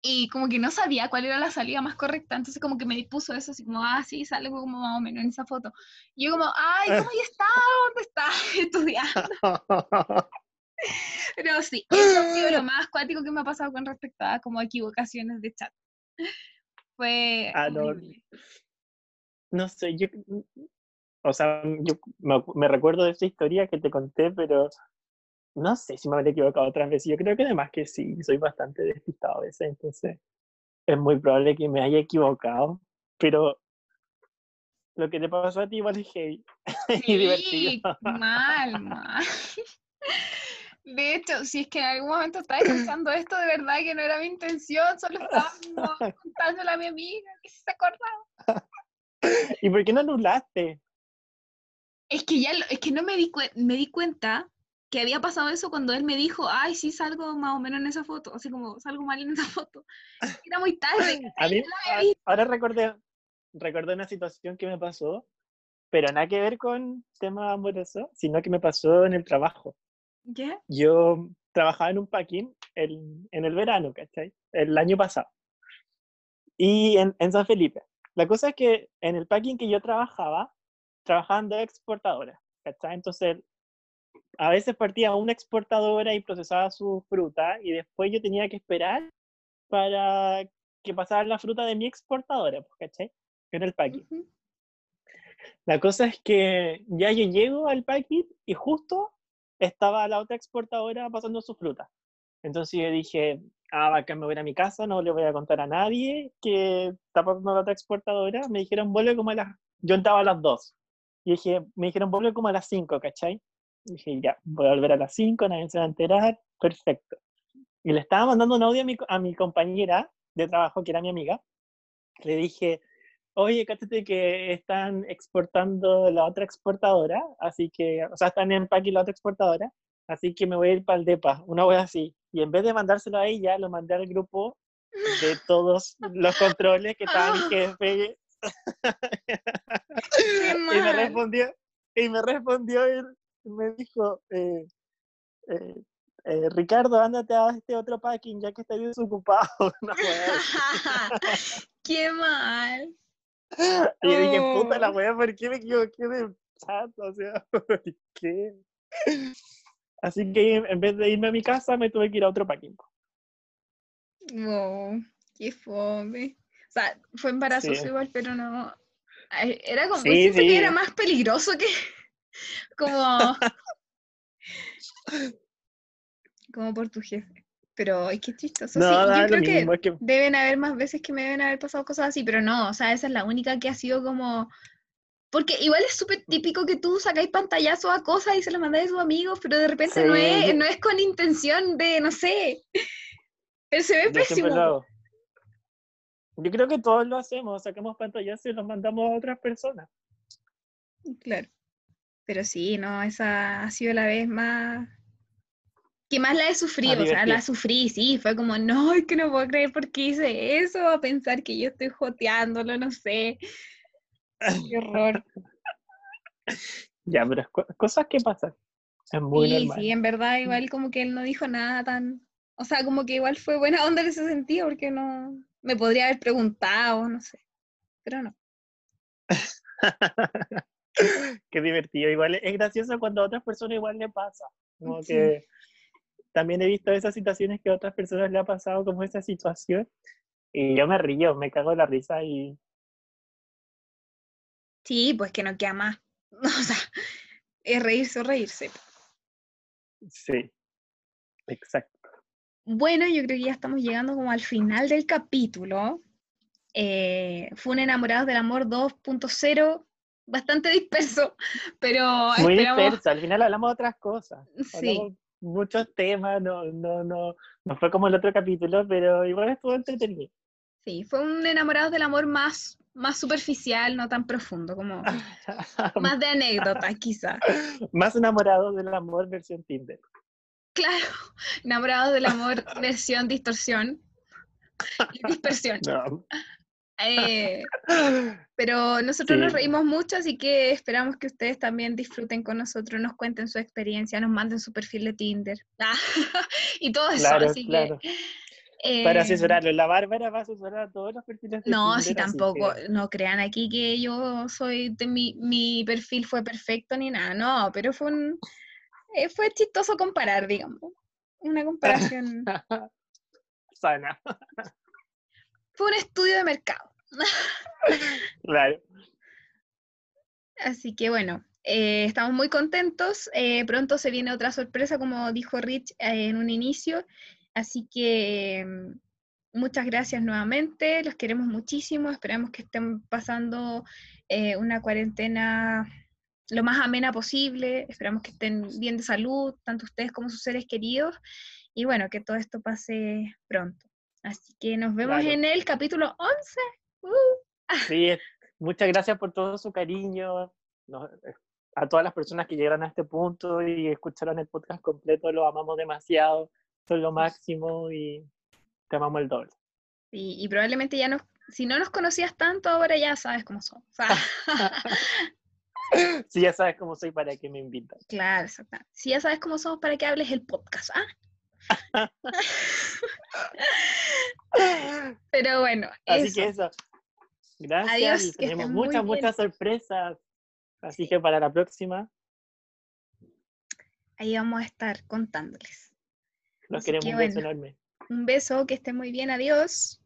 y como que no sabía cuál era la salida más correcta, entonces como que me dispuso eso, así como, ah, sí, sale como más o menos en esa foto. Y yo como, ay, ¿cómo ya está? ¿Dónde está? Estudiando. Pero sí, eso ha sido lo más cuático que me ha pasado con respecto a como equivocaciones de chat. Fue ah, no, no, sé, yo, o sea, yo me, recuerdo de esa historia que te conté, pero no sé si me habré equivocado otras veces. Yo creo que además que sí, soy bastante despistado a veces, entonces es muy probable que me haya equivocado, pero lo que te pasó a ti igual es y divertido. Mal, mal. De hecho, si es que en algún momento estás escuchando esto, de verdad que no era mi intención, solo estaba contándole a mi amiga que se acordaba. ¿Y por qué no anulaste? Es que ya, es que no me di, me di cuenta que había pasado eso cuando él me dijo, ay, sí, salgo más o menos en esa foto, así como, salgo mal en esa foto. Era muy tarde. A mí, ahora recordé, recordé una situación que me pasó, pero nada que ver con tema amoroso, sino que me pasó en el trabajo. ¿Qué? Yo trabajaba en un packing el- en el verano, ¿cachai? El año pasado. Y en, en San Felipe. La cosa es que en el packing que yo trabajaba, trabajaban dos exportadoras, ¿cachai? Entonces, a veces partía una exportadora y procesaba su fruta y después yo tenía que esperar para que pasara la fruta de mi exportadora, pues, ¿cachai? En el packing. Ujú. La cosa es que ya yo llego al packing y justo estaba la otra exportadora pasando su fruta. Entonces yo dije, ah, acá me voy a ir a mi casa, no le voy a contar a nadie que está pasando la otra exportadora. Me dijeron, vuelve como a las... Yo entraba a las 2. Y dije, me dijeron, vuelve como a las 5, ¿cachai? Y dije, ya, voy a volver a las 5, nadie se va a enterar, perfecto. Y le estaba mandando un audio a mi, a mi compañera de trabajo, que era mi amiga. Le dije, oye, cállate que están exportando la otra exportadora, así que, o sea, están en empaque la otra exportadora, así que me voy a ir para el DEPA, una vez así. Y en vez de mandárselo a ella, lo mandé al grupo de todos los controles que estaban mi jefe. Y me respondió, y me respondió él, y me dijo, eh, eh, eh, Ricardo, ándate a este otro packing ya que estoy desocupado. así. Qué mal. Y yo dije, puta la Oh. wea, ¿por qué me equivoqué de chat? O sea, ¿por qué? Así que en vez de irme a mi casa, me tuve que ir a otro packing. Wow, qué fome. O sea, fue embarazoso Sí. igual, pero no. Era como, Sí, siento que sí. era más peligroso que como, como por tu jefe. Pero ay, qué chistoso. No, sí, yo creo que mismo, es que deben haber más veces que me deben haber pasado cosas así, pero no, o sea, esa es la única que ha sido como. Porque igual es súper típico que tú sacáis pantallazos a cosas y se las mandáis a tus amigos, pero de repente no, Sí, es, no es con intención de, no sé. Pero se ve yo pésimo. Yo creo que todos lo hacemos, sacamos pantallazos y los mandamos a otras personas. Claro. Pero sí, no, esa ha sido la vez más. que más la he sufrido, o sea, la sufrí, sí, fue como, no, es que no puedo creer por qué hice eso, a pensar que yo estoy joteándolo, no sé. Qué horror. Ya, pero cosas que pasan. Es muy Sí, normal. sí, en verdad, igual como que él no dijo nada tan. O sea, como que igual fue buena onda en ese sentido, porque no. Me podría haber preguntado, no sé. Pero no. Qué divertido. Igual es gracioso cuando a otras personas igual le pasa. Como Sí. que también he visto esas situaciones que a otras personas le ha pasado como esa situación. Y yo me río, me cago en la risa y Sí, pues que no queda más. O sea, es reírse o reírse. sí. Exacto. Bueno, yo creo que ya estamos llegando como al final del capítulo. Eh, fue un Enamorados del Amor 2.0, bastante disperso, pero Muy esperamos. disperso. Al final hablamos de otras cosas. Sí, Hablamos muchos temas, no, no, no, no fue como el otro capítulo, pero igual estuvo entretenido. sí, fue un Enamorados del Amor más, más superficial, no tan profundo, como más de anécdota, quizá. Más enamorado del amor versión Tinder. Claro, Enamorados del Amor versión distorsión y dispersión. No. Eh, Pero nosotros nos reímos mucho, así que esperamos que ustedes también disfruten con nosotros, nos cuenten su experiencia, nos manden su perfil de Tinder Ah, y todo eso. Claro, así claro. que, Para eh, asesorarlo. La Bárbara va a asesorar a todos los perfiles de No, Tinder, si así tampoco, que- no crean aquí que yo soy, de mi, mi perfil fue perfecto ni nada, no, pero fue un, eh, fue chistoso comparar, digamos, una comparación, Sana. fue un estudio de mercado. Claro. Así que bueno, eh, estamos muy contentos. eh, pronto se viene otra sorpresa, como dijo Rich eh, en un inicio. Así que mm, muchas gracias nuevamente. Los queremos muchísimo. Esperamos que estén pasando una cuarentena lo más amena posible. Esperamos que estén bien de salud, tanto ustedes como sus seres queridos. Y bueno, que todo esto pase pronto. Así que nos vemos Claro. en el capítulo 11. ¡Uh! Sí, muchas gracias por todo su cariño. Eh, a todas las personas que llegaron a este punto y escucharon el podcast completo, lo amamos demasiado, son lo máximo y te amamos el doble. Y, probablemente ya no, si no nos conocías tanto, ahora ya sabes cómo son. si ya sabes cómo soy, ¿para qué me invitas? Claro, exacto. Si ya sabes cómo somos, ¿para qué hables el podcast? ¿ah? Pero bueno. Así que eso. Gracias. Adiós, tenemos muchas, muchas sorpresas. Así que para la próxima. Ahí vamos a estar contándoles. Los queremos un beso enorme. Un beso, que estén muy bien, adiós.